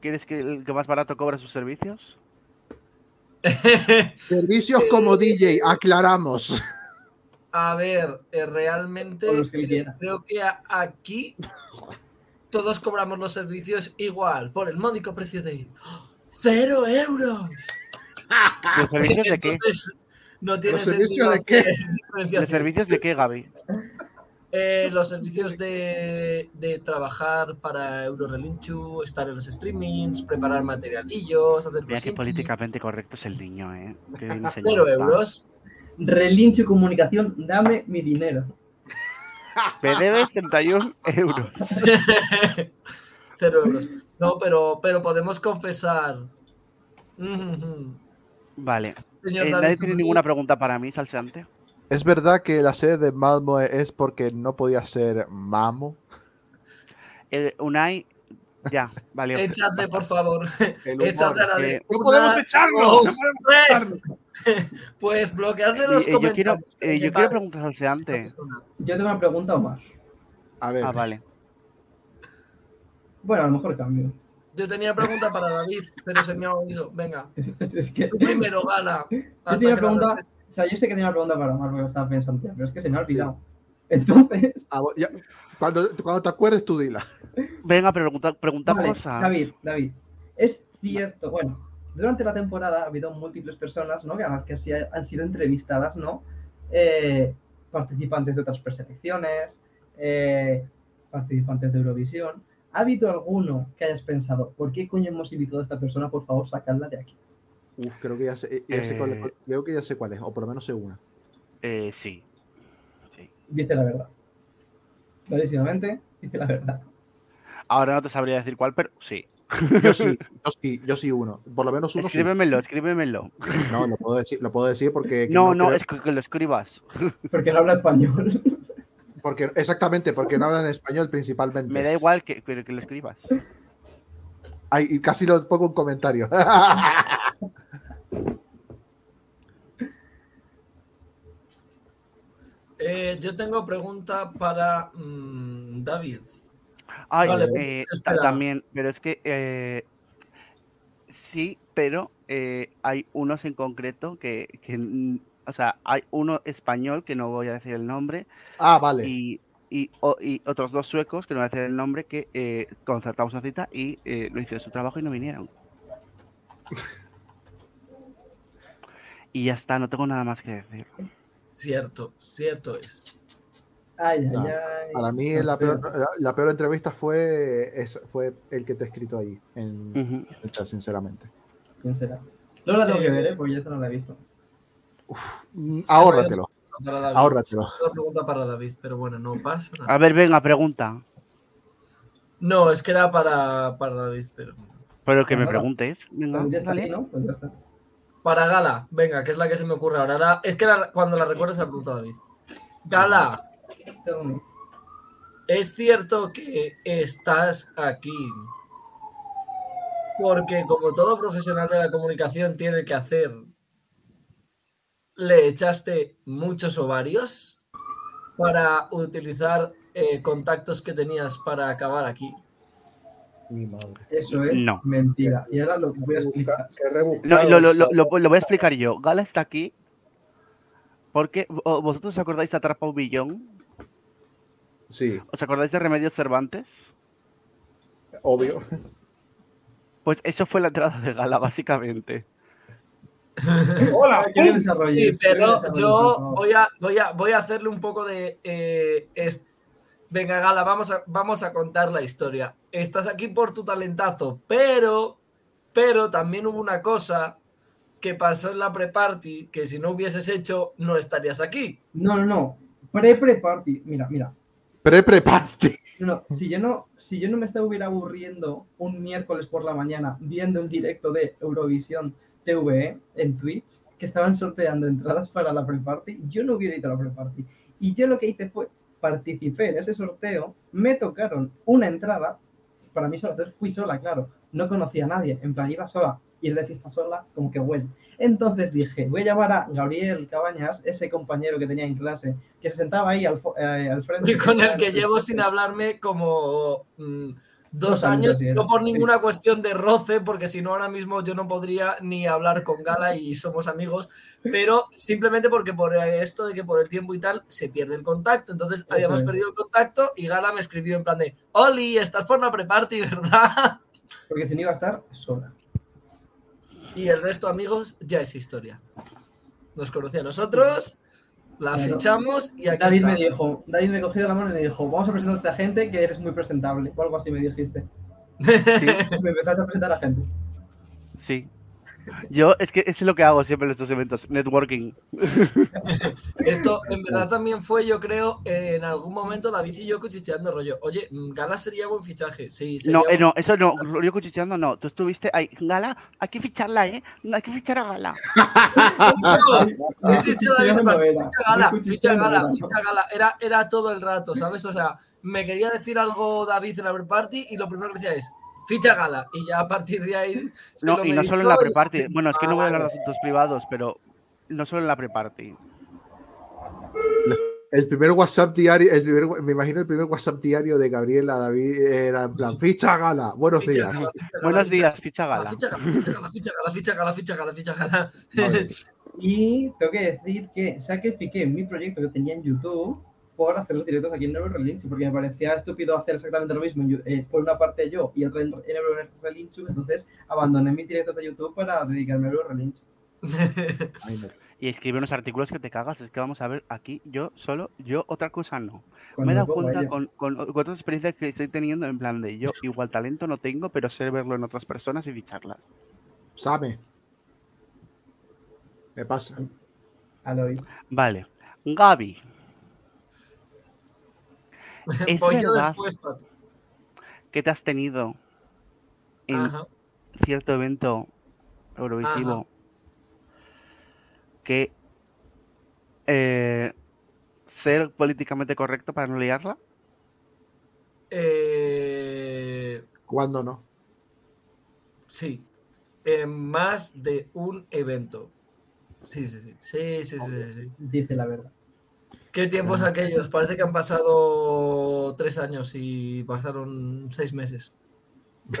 que eres que el que más barato cobra sus servicios? [LAUGHS] Servicios como DJ, aclaramos. [LAUGHS] A ver, eh, realmente que creo que aquí todos cobramos los servicios igual, por el módico precio de cero euros. [LAUGHS] ¿Los servicios de qué? Entonces, no tiene ¿Los servicios sentido de qué? ¿Los servicios de qué, Gaby? Eh, los servicios de, de trabajar para Eurorelinchu, estar en los streamings, preparar materialillos, hacer Mira qué políticamente correcto es el niño, ¿eh? Qué bien [LAUGHS] enseñado Cero euros. Relincho y comunicación, dame mi dinero. Me debes 31 euros. [LAUGHS] Cero euros. No, pero, pero podemos confesar. Vale. Señor Eh, David ¿Nadie tiene ninguna pregunta para mí, salseante? ¿Es verdad que la sede de Malmo es porque no podía ser Mamo? Eh, Unai, ya, vale. [LAUGHS] Échate, por favor. El Échate [LAUGHS] a la de. eh, ¡No Una, podemos echarlo! dos, ¡No podemos tres. [LAUGHS] Pues bloqueadle los eh, yo quiero, comentarios. eh, yo quiero vale. preguntar salseante. Yo tengo una pregunta, Omar. A ver, Ah, vale. Bueno, a lo mejor cambio. Yo tenía pregunta para David, pero se me ha oído. Venga, Es, es que tú primero, Gala. yo tenía pregunta. O sea, yo sé que tenía una pregunta para Omar porque estaba pensando, pero es que se me ha olvidado. Entonces, ah, ya- cuando, cuando te acuerdes tú dila. Venga, pregunta, pregunta vale, cosas. David, David, es cierto, bueno, durante la temporada ha habido múltiples personas, ¿no? Que, a las que han sido entrevistadas, ¿no? Eh, participantes de otras preselecciones, eh, participantes de Eurovisión. ¿Ha habido alguno que hayas pensado, ¿por qué coño hemos invitado a esta persona? Por favor, sacadla de aquí. Uf, creo que ya sé, ya sé cuál es, Eh. creo que ya sé cuál es, o por lo menos sé una. Eh, sí. sí. Dice la verdad. Clarísimamente, dice la verdad. Ahora no te sabría decir cuál, pero sí. Yo sí, [LAUGHS] yo sí, yo sí uno. Por lo menos uno sí. Escríbemelo, escríbemelo. No, lo puedo decir, lo puedo decir porque No, no, creo- es que, que lo escribas. [LAUGHS] Porque no habla español. porque exactamente, porque no hablan español principalmente. Me da igual que, pero que lo escribas. Ay, y casi lo pongo en comentario. [LAUGHS] Eh, yo tengo pregunta para mm, David. Ay, Vale, eh, también, pero es que eh, sí, pero eh, hay unos en concreto que, que, o sea, hay uno español que no voy a decir el nombre ah, vale. y, y, o- y otros dos suecos que no voy a decir el nombre que eh, concertamos una cita y eh, lo hicieron su trabajo y no vinieron. [LAUGHS] y ya está, no tengo nada más que decir. Cierto, cierto es. Ay, ay, No, ay. Para mí No la peor, la, la peor entrevista fue, es- fue el que te he escrito ahí en el chat, sinceramente. ¿Quién será? Luego la tengo que Eh, ver, ¿eh? Porque ya esa no la he visto. Mm, Ahórratelo, ahórratelo. Una pregunta para David, pero bueno, no pasa nada. A ver, venga, pregunta. No, es que era para, para David, pero. Pero que me preguntes. Venga, También ya está dale. aquí, ¿no? Pues ya está. Para Gala, venga, que es la que se me ocurre ahora. Es que la- cuando la recuerdas la pregunta David. Gala, es cierto que estás aquí. Porque como todo profesional de la comunicación tiene que hacer, le echaste muchos ovarios para utilizar eh, contactos que tenías para acabar aquí. Mi madre. Eso es No. mentira. Y ahora lo voy a explicar. Rebuscado Lo, lo- lo- lo- voy a explicar yo. Gala está aquí porque vosotros os acordáis de Atrapa un Billón. Sí, ¿Os acordáis de Remedios Cervantes? obvio. Pues eso fue la entrada de Gala, básicamente. [LAUGHS] ¡Hola! Sí, pero yo voy a, voy, a, voy a hacerle un poco de... eh, Venga, Gala, vamos a, vamos a contar la historia. Estás aquí por tu talentazo, pero, pero también hubo una cosa que pasó en la pre-party que si no hubieses hecho, no estarías aquí. No, no, no. Pre-pre-party. Mira, mira. Pre-preparte. No, si yo no, si yo no me estuviera aburriendo un miércoles por la mañana viendo un directo de Eurovisión TVE en Twitch, que estaban sorteando entradas para la pre-party, yo no hubiera ido a la pre-party. Y yo lo que hice fue participé en ese sorteo, me tocaron una entrada, para mí entonces fui sola, claro, no conocía a nadie, en plan iba sola, ir de fiesta sola, como que huele. Entonces dije, voy a llamar a Gabriel Cabañas, ese compañero que tenía en clase, que se sentaba ahí al, eh, al frente. Y con el que llevo sin dos como mm, dos años, no por ninguna cuestión de roce, porque si no ahora mismo yo no podría ni hablar con Gala y somos amigos, pero simplemente porque por esto de que por el tiempo y tal se pierde el contacto. Entonces habíamos es. perdido el contacto y Gala me escribió en plan de, Oli, estás por la pre-party, ¿verdad? [LAUGHS] Porque si no iba a estar sola. Y el resto, amigos, ya es historia. Nos conocía a nosotros, la fichamos y aquí David está. me dijo, David me cogió de la mano y me dijo, vamos a presentarte a gente que eres muy presentable, o algo así me dijiste. [LAUGHS] me empezaste a presentar a gente. Sí. Yo, es que eso es lo que hago siempre en estos eventos, networking. [LAUGHS] Esto en verdad también fue, yo creo, eh, en algún momento David y yo cuchicheando rollo. Oye, mm, Gala sería buen fichaje. Sí, sería No, eh, no, eso no, yo cuchicheando no. Tú estuviste ahí, Gala, hay que ficharla, ¿eh? Hay que fichar a Gala. [LAUGHS] David, ficha Gala, ficha Gala, era. ficha Gala. Era, era todo el rato, ¿sabes? O sea, me quería decir algo David en la pre-party y lo primero que decía es, ficha Gala. Y ya a partir de ahí... se No, lo y no solo en la pre-party. dije, Bueno, es que no voy a hablar de asuntos privados, pero no solo en la pre-party. El primer WhatsApp diario, el primer, me imagino el primer WhatsApp diario de Gabriel a David era en plan, ficha gala, buenos Ficha días. Gala, ficha Gala, Buenos días, ficha Gala, Gala. ficha Gala, ficha Gala, ficha Gala, ficha Gala, ficha Gala, ficha Gala, ficha Gala. [LAUGHS] Y tengo que decir que sacrifiqué mi proyecto que tenía en YouTube por hacer los directos aquí en Neurorelinchu, porque me parecía estúpido hacer exactamente lo mismo, eh, por una parte yo y otra en, en Neurorelinchu, entonces abandoné mis directos de YouTube para dedicarme a Neurorelinchu. [LAUGHS] Y escribe unos artículos que te cagas. Es que vamos a ver aquí, yo solo, yo otra cosa no. Cuando me he dado cuenta con, con, con otras experiencias que estoy teniendo en plan de yo igual talento no tengo, pero sé verlo en otras personas y ficharlas. Same. Me pasa. Aloy. Vale. Gaby, [LAUGHS] Es verdad. después, Pato. ¿qué te has tenido en Ajá. cierto evento eurovisivo que eh, ser políticamente correcto para no liarla? Eh, ¿Cuándo no? sí. En más de un evento. Sí, sí, sí. Sí, sí, sí, sí, sí. Dice la verdad. ¿Qué tiempos aquellos? Parece que han pasado tres años y pasaron seis meses.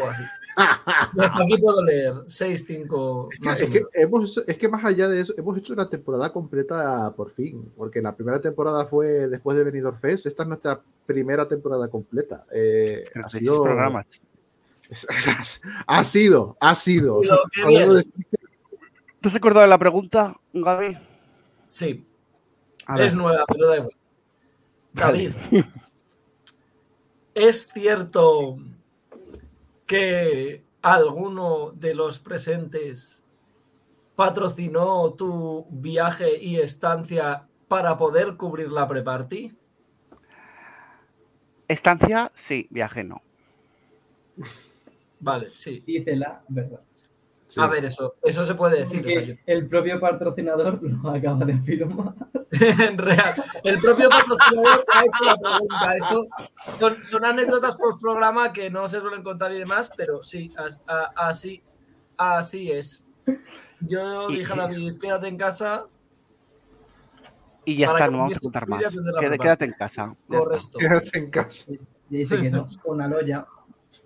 O así. [LAUGHS] Hasta aquí puedo leer. Seis, cinco, más o Es que, menos. hemos, es que más allá de eso, hemos hecho una temporada completa por fin, porque la primera temporada fue después de Benidorm Fest, esta es nuestra primera temporada completa. Eh, ha 36 sido, programas. [LAUGHS] ha sido, ha sido. ¿Te has acordado de la pregunta, Gaby? Sí. A ver, Es nueva, pero da igual. David, [LAUGHS] ¿es cierto que alguno de los presentes patrocinó tu viaje y estancia para poder cubrir la pre-party? estancia, sí, viaje no. Vale, sí. Dice la verdad. Sí. A ver, eso, eso se puede decir. o sea, yo- Porque el propio patrocinador lo [LAUGHS] acaba de afirmar. en real. El propio patrocinador ha hecho la pregunta. Esto son, son anécdotas por programa que no se suelen contar y demás, pero sí, así, así es. Yo dije a David, quédate en casa, Y ya está, que no vamos a contar más. Quédate, en casa. ya corre está. esto. Quédate en casa. Y ahí se quedó con Aloya.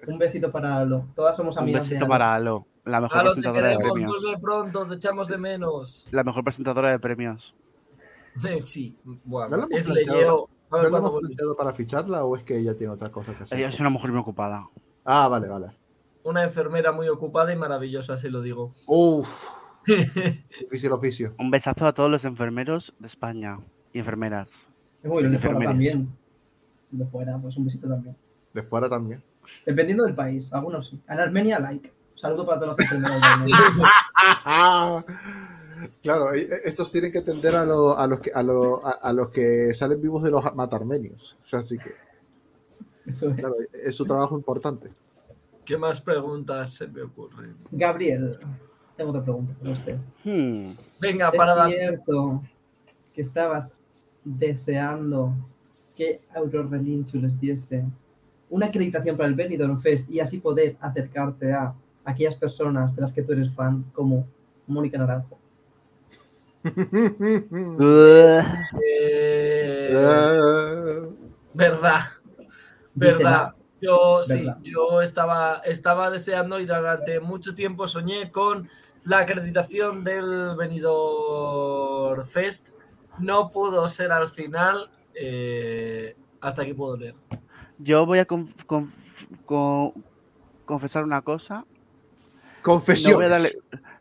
Un besito para Alo. Todas somos Un amigas de besito Alo. para Alo, la mejor presentadora de queremos, premios. vuelve pronto, te echamos de menos. La mejor presentadora de premios. [LAUGHS] Sí, bueno, ¿No lo hemos es. A ¿No lo hemos planteado para ficharla o es que ella tiene otra cosa que hacer? Ella es una mujer muy ocupada. Ah, vale, vale. Una enfermera muy ocupada y maravillosa, así lo digo. Uf, [LAUGHS] difícil oficio. Un besazo a todos los enfermeros de España y enfermeras. Uy, los de fuera también. De fuera, pues un besito también. De fuera también. Dependiendo del país, algunos sí. En Armenia, like. Saludo para todos los. [LAUGHS] Claro, e- e- estos tienen que atender a, lo- a los que a, lo- a- a los que salen vivos de los matarmenios. O sea, así que, Eso es. claro, es su trabajo importante. ¿Qué más preguntas se me ocurren? Gabriel, tengo otra pregunta para usted. Hmm. Venga, para ¿Es cierto que estabas deseando que Aurora les diese una acreditación para el Benidorm Fest y así poder acercarte a aquellas personas de las que tú eres fan, como Mónica Naranjo? Eh, verdad, verdad. Yo sí, yo estaba, estaba deseando y durante mucho tiempo soñé con la acreditación del Benidorm Fest. No pudo ser al final. eh, hasta aquí puedo leer. Yo voy a con- con- con- confesar una cosa. No voy, a Confesiones. darle,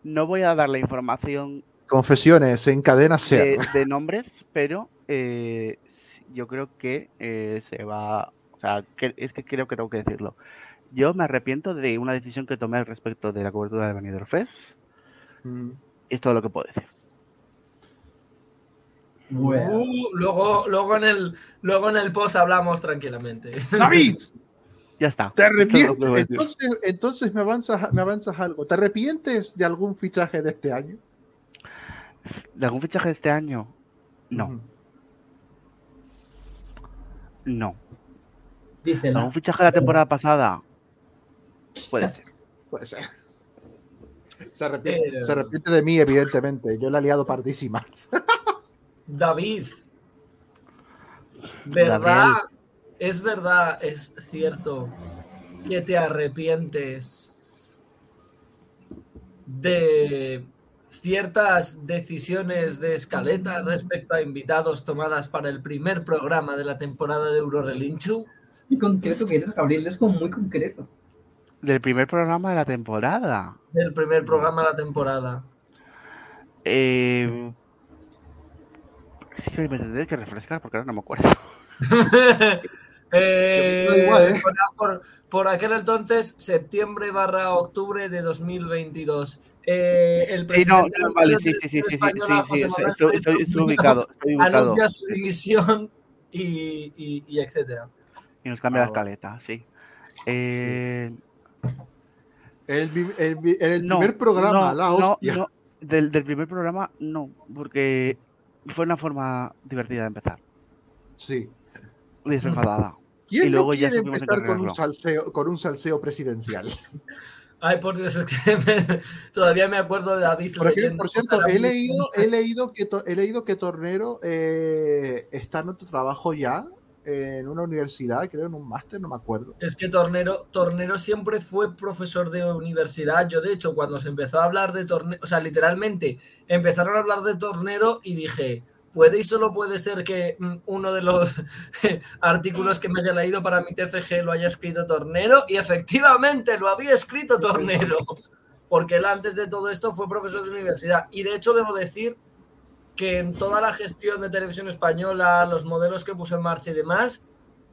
no voy a darle información Confesiones en cadena de, ser. de nombres, pero eh, yo creo que eh, se va. O sea, que- es que creo que tengo que decirlo. Yo me arrepiento de una decisión que tomé al respecto de la cobertura de Benidorm Fest. Mm. Es todo lo que puedo decir. Bueno, Uh, luego, luego, en el, luego en el post hablamos tranquilamente. David, [LAUGHS] Ya está. ¿te es arrepientes? Entonces, entonces me, avanzas, me avanzas algo. ¿Te arrepientes de algún fichaje de este año? ¿De algún fichaje de este año? No, Ujú. no. dice la ¿Algún fichaje de la temporada pasada? Puede ser. Puede ser. Se arrepiente, se arrepiente de mí, evidentemente. Yo le he liado pardísimas. David, ¿verdad? Es verdad, es cierto que te arrepientes de ciertas decisiones de escaleta respecto a invitados tomadas para el primer programa de la temporada de Eurorelinchu. Y concreto que eres, Gabriel, es como muy concreto. Del primer programa de la temporada. Del primer programa de la temporada. Eh, sí que me tendré que refrescar porque ahora no me acuerdo. [LAUGHS] Eh, igual, ¿eh? por, por- por aquel entonces, septiembre barra octubre de 2022. Eh, el Sí, no, presidente no, de vale, sí, sí, sí, sí, sí, sí, sí, estoy, estoy- estoy ubicado, estoy ubicado. Anuncia su dimisión y, y, y etcétera. Y nos cambia Ah, la escaleta, sí. Eh, El, no, primer programa, no, la no, hostia. no, del, del primer programa, no, porque fue una forma divertida de empezar. Sí. Desenfadada. ¿Quién Y luego no ya quiere empezar con un, salseo, con un salseo presidencial? [LAUGHS] Ay, por Dios, es que [LAUGHS] me- todavía me acuerdo de David Por, cierto, he leído, he leído que, to- he leído que Tornero eh, está en otro trabajo ya, en una universidad, creo, en un máster, no me acuerdo. Es que Tornero, Tornero siempre fue profesor de universidad. Yo, de hecho, cuando se empezó a hablar de Tornero, o sea, literalmente empezaron a hablar de Tornero y dije, puede y solo puede ser que mm, uno de los [LAUGHS] artículos que me haya leído para mi TFG lo haya escrito Tornero y efectivamente lo había escrito Tornero. Porque él antes de todo esto fue profesor de universidad. Y de hecho, debo decir que en toda la gestión de televisión española, los modelos que puso en marcha y demás,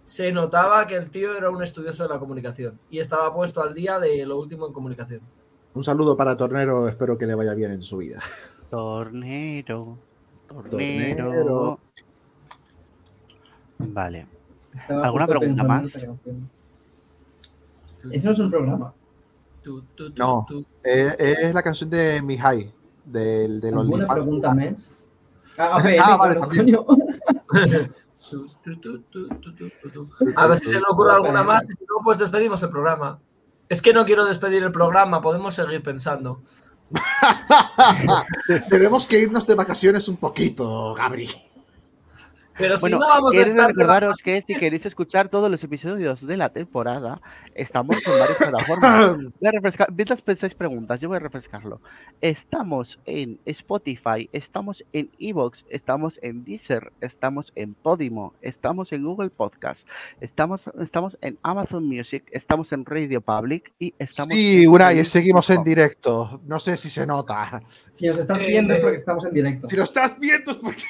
se notaba que el tío era un estudioso de la comunicación y estaba puesto al día de lo último en comunicación. Un saludo para Tornero, espero que le vaya bien en su vida. Tornero. Tornero. Tornero. Vale. Estaba ¿Alguna pregunta más? Eso no es un programa. No. es la canción de Mihai, del, del ¿Alguna pregunta más? Ah, [LAUGHS] ver, Ah, vale, coño. A ver si se le ocurre alguna más si no, pues despedimos el programa. Es que no quiero despedir el programa, podemos seguir pensando. [LAUGHS] Tenemos que irnos de vacaciones un poquito, Gabri. Pero si Bueno, no vamos a estar recordaros que si queréis escuchar todos los episodios de la temporada, estamos en varias plataformas. [COUGHS] Voy a refrescar, mientras pensáis preguntas, yo voy a refrescarlo. Estamos en Spotify, estamos en Evox, estamos en Deezer, estamos en Podimo, estamos en Google Podcast, estamos, estamos en Amazon Music, estamos en Radio Public y estamos Sí, Play seguimos en directo. No sé si se nota. Si nos estás viendo es porque estamos en directo. Si lo estás viendo es porque...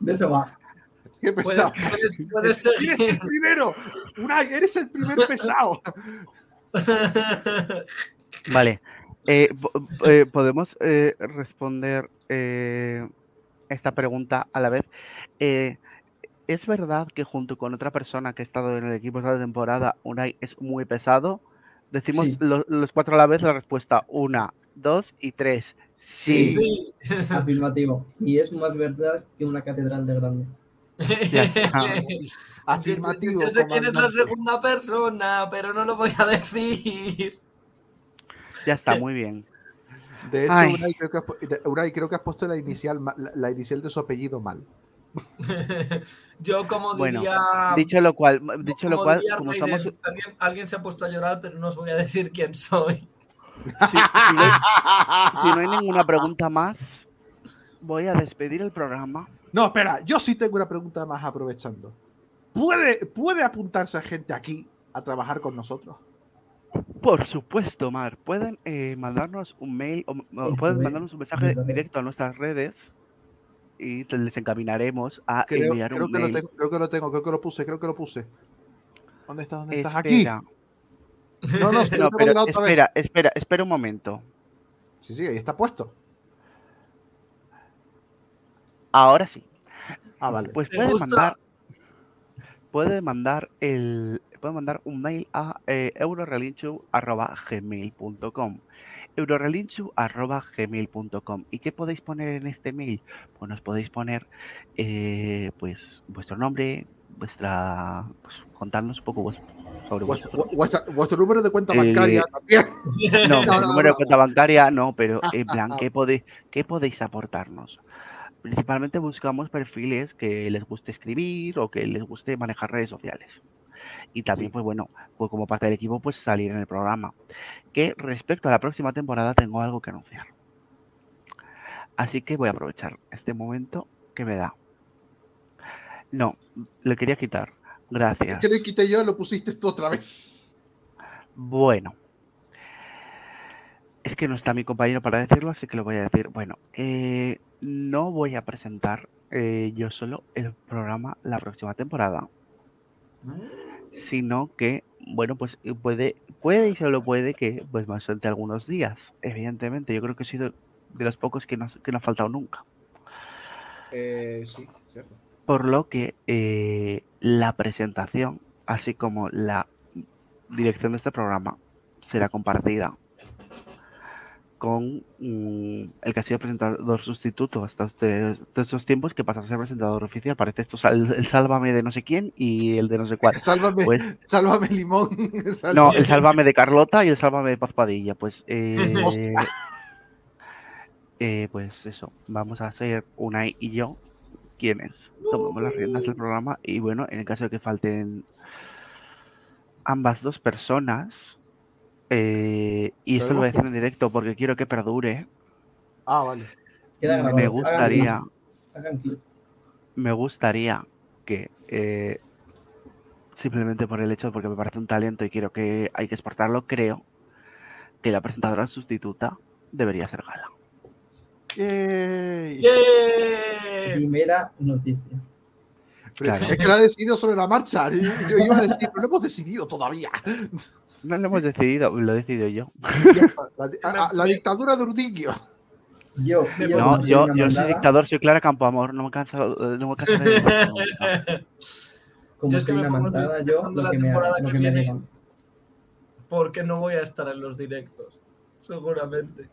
De eso va. Qué pesado. Puedes, puedes, puedes Eres el primero. Unai, eres el primer pesado. [LAUGHS] Vale. eh, eh, Podemos eh, responder eh, esta pregunta a la vez. Eh, ¿Es verdad que junto con otra persona que ha estado en el equipo esta temporada, Unai es muy pesado? Decimos Sí. lo- los cuatro a la vez la respuesta. Una, dos y tres. Sí. Sí. [LAUGHS] Afirmativo. Y es más verdad que una catedral de grande. [LAUGHS] Ya. Afirmativo, Yo, yo sé quién es la segunda persona, pero no lo voy a decir. Ya está, muy bien. De hecho, Ay. Unai creo, que has, creo que has puesto la inicial, la, la inicial de su apellido mal. [LAUGHS] Yo como Bueno, diría... Dicho lo cual, dicho lo cual, diría como somos, alguien, alguien se ha puesto a llorar, pero no os voy a decir quién soy. si, si no, si no hay ninguna pregunta más, voy a despedir el programa. No, espera, yo sí tengo una pregunta más aprovechando. ¿Puede, ¿Puede apuntarse gente aquí a trabajar con nosotros? Por supuesto, Mar. Pueden eh, mandarnos un mail o, pueden mandarnos un mensaje directo a nuestras redes y te- les encaminaremos a Creo, enviar creo un que lo mail. tengo, creo que lo tengo, creo que lo puse, creo que lo puse. ¿Dónde estás? ¿Dónde estás? Aquí. Espera, No, no, [LAUGHS] no, lo tengo de pero la otra vez. espera, espera, espera un momento. Sí, sí, ahí está puesto. Ahora sí. Ah, vale. Pues ¿Te puede mandar, puede mandar el, puede mandar un mail a eh, eurorelinchu@gmail.com eurorelinchu@gmail.com y qué podéis poner en este mail pues nos podéis poner eh, pues vuestro nombre vuestra pues, contarnos un poco sobre Vuestro, vuestro número de cuenta Eh, bancaria también. no, [LAUGHS] No, el no, número no. de cuenta bancaria no, pero en [LAUGHS] plan, ¿qué podéis, qué podéis aportarnos? Principalmente buscamos perfiles que les guste escribir o que les guste manejar redes sociales. Y también, Sí. pues bueno, pues como parte del equipo, pues salir en el programa. Que respecto a la próxima temporada tengo algo que anunciar. Así que voy a aprovechar este momento que me da. No, le quería quitar. Gracias. Si que le quité yo, lo pusiste tú otra vez. Bueno. Es que no está mi compañero para decirlo, así que lo voy a decir. Bueno, eh, no voy a presentar eh, yo solo el programa la próxima temporada, sino que, bueno, pues eh, puede, puede y solo puede que pues me ausente algunos días. Evidentemente, yo creo que he sido de los pocos que no, que no ha faltado nunca. Eh, sí, cierto. Por lo que eh, la presentación, así como la dirección de este programa, será compartida con mm, el que ha sido presentador sustituto hasta hasta estos tiempos que pasa a ser presentador oficial. Parece esto sal- el sálvame de no sé quién y el de no sé cuál. Sálvame, Pues sálvame limón. [LAUGHS] no, el sálvame de Carlota y el sálvame de Paz Padilla. Pues, eh, [LAUGHS] eh, pues eso, vamos a ser Unai y yo quienes tomamos las riendas del programa y bueno, en el caso de que falten ambas dos personas, eh, y esto lo voy a decir en directo porque quiero que perdure, Ah, vale. Queda grabado. me Hagan gustaría, hagan me gustaría que eh, simplemente por el hecho, porque me parece un talento y quiero que hay que exportarlo, creo que la presentadora sustituta debería ser Gala. Yay. ¡Yay! Primera noticia. Claro. Es que lo ha decidido sobre la marcha. Yo iba a decir, pero no hemos decidido todavía. No lo hemos decidido, lo he decidido yo. La, [LAUGHS] dictadura de Urdiquio. Yo, yo, No, yo, yo soy dictador, soy Clara Campoamor, no me canso, eh, no me canso de decirlo. [LAUGHS] Como Yo es que soy me pongo triste yo la que me, temporada lo que me viene. Porque no voy a estar en los directos. Seguramente.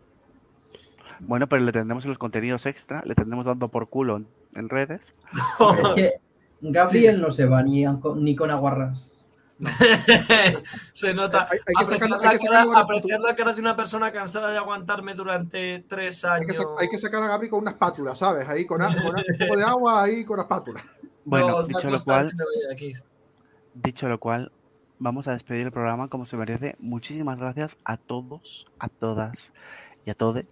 Bueno, pero le tendremos en los contenidos extra, le tendremos dando por culo en, en redes. [LAUGHS] Es que Gabriel Sí. no se va ni, ni con aguarras. [LAUGHS] Se nota. Hay- hay que apreciar, sacar- la hay que cara, sacarlo- apreciar la cara de una persona cansada de aguantarme durante tres Hay que, años. hay que sacar a Gabri con una espátula, ¿sabes? Ahí con, con un poco de agua, ahí con la espátula. Bueno, No, dicho lo cual, dicho lo cual, vamos a despedir el programa como se merece. Muchísimas gracias a todos, a todas y a todes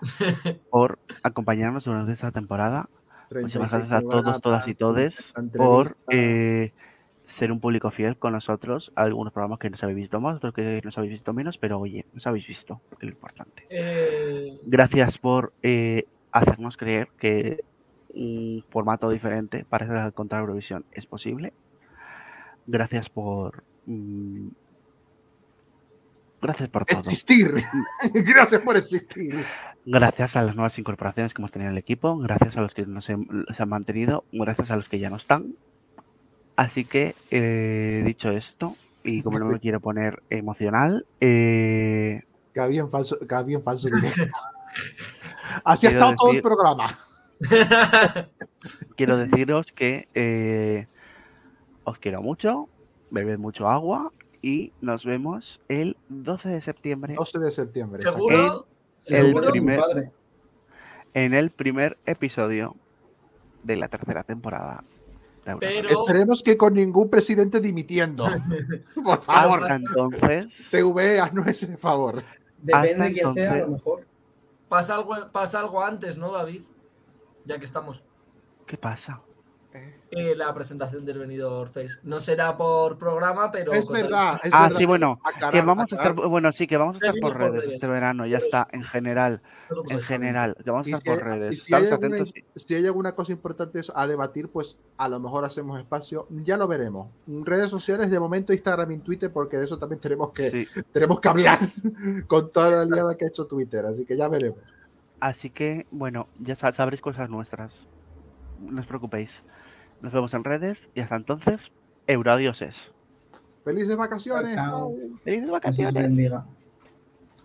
[LAUGHS] por acompañarnos durante esta temporada. Muchísimas 36 gracias a todos, todas y todes por eh, ser un público fiel con nosotros. Algunos programas que nos habéis visto más, otros que nos habéis visto menos, pero oye, nos habéis visto, es lo importante. Eh, Gracias por eh, hacernos creer que un formato diferente para contar Eurovisión es posible. Gracias por... mm, gracias por todo. Existir. [LAUGHS] Gracias por existir. Gracias a las nuevas incorporaciones que hemos tenido en el equipo, gracias a los que nos se han mantenido, gracias a los que ya no están. Así que, eh, dicho esto, y como no me quiero poner emocional, eh, Gaby en falso, Gaby en falso directo. [LAUGHS] Así ha estado todo el programa. [LAUGHS] quiero deciros que eh, os quiero mucho, bebed mucho agua y nos vemos el 12 de septiembre 12 de septiembre. ¿Seguro? el ¿Seguro? primer- en el primer episodio de la tercera temporada. Pero- Esperemos que con ningún presidente dimitiendo. [LAUGHS] Por favor, Hasta entonces, TV, haznos ese favor. Depende Hasta de quién sea, a lo mejor. Pasa algo, pasa algo antes, ¿no, David? Ya que estamos. ¿qué pasa? Eh, la presentación del venido Face. No será por programa, pero. Es verdad. Es Ah, verdad. sí, bueno, Aclarar, que vamos a estar, bueno, sí, que vamos a estar por por redes este verano, ya está, en general, en general, que vamos a estar si, por hay, redes. si hay alguna, atentos. y- si hay alguna cosa importante a debatir, pues a lo mejor hacemos espacio. Ya lo veremos. Redes sociales, de momento Instagram y Twitter, porque de eso también tenemos que, sí. tenemos que hablar [LAUGHS] con toda la liada que ha hecho Twitter. Así que ya veremos. Así que, bueno, ya sa- sabréis cosas nuestras. No os preocupéis. Nos vemos en redes y hasta entonces, Euradioses. Felices vacaciones. ¡Felices vacaciones!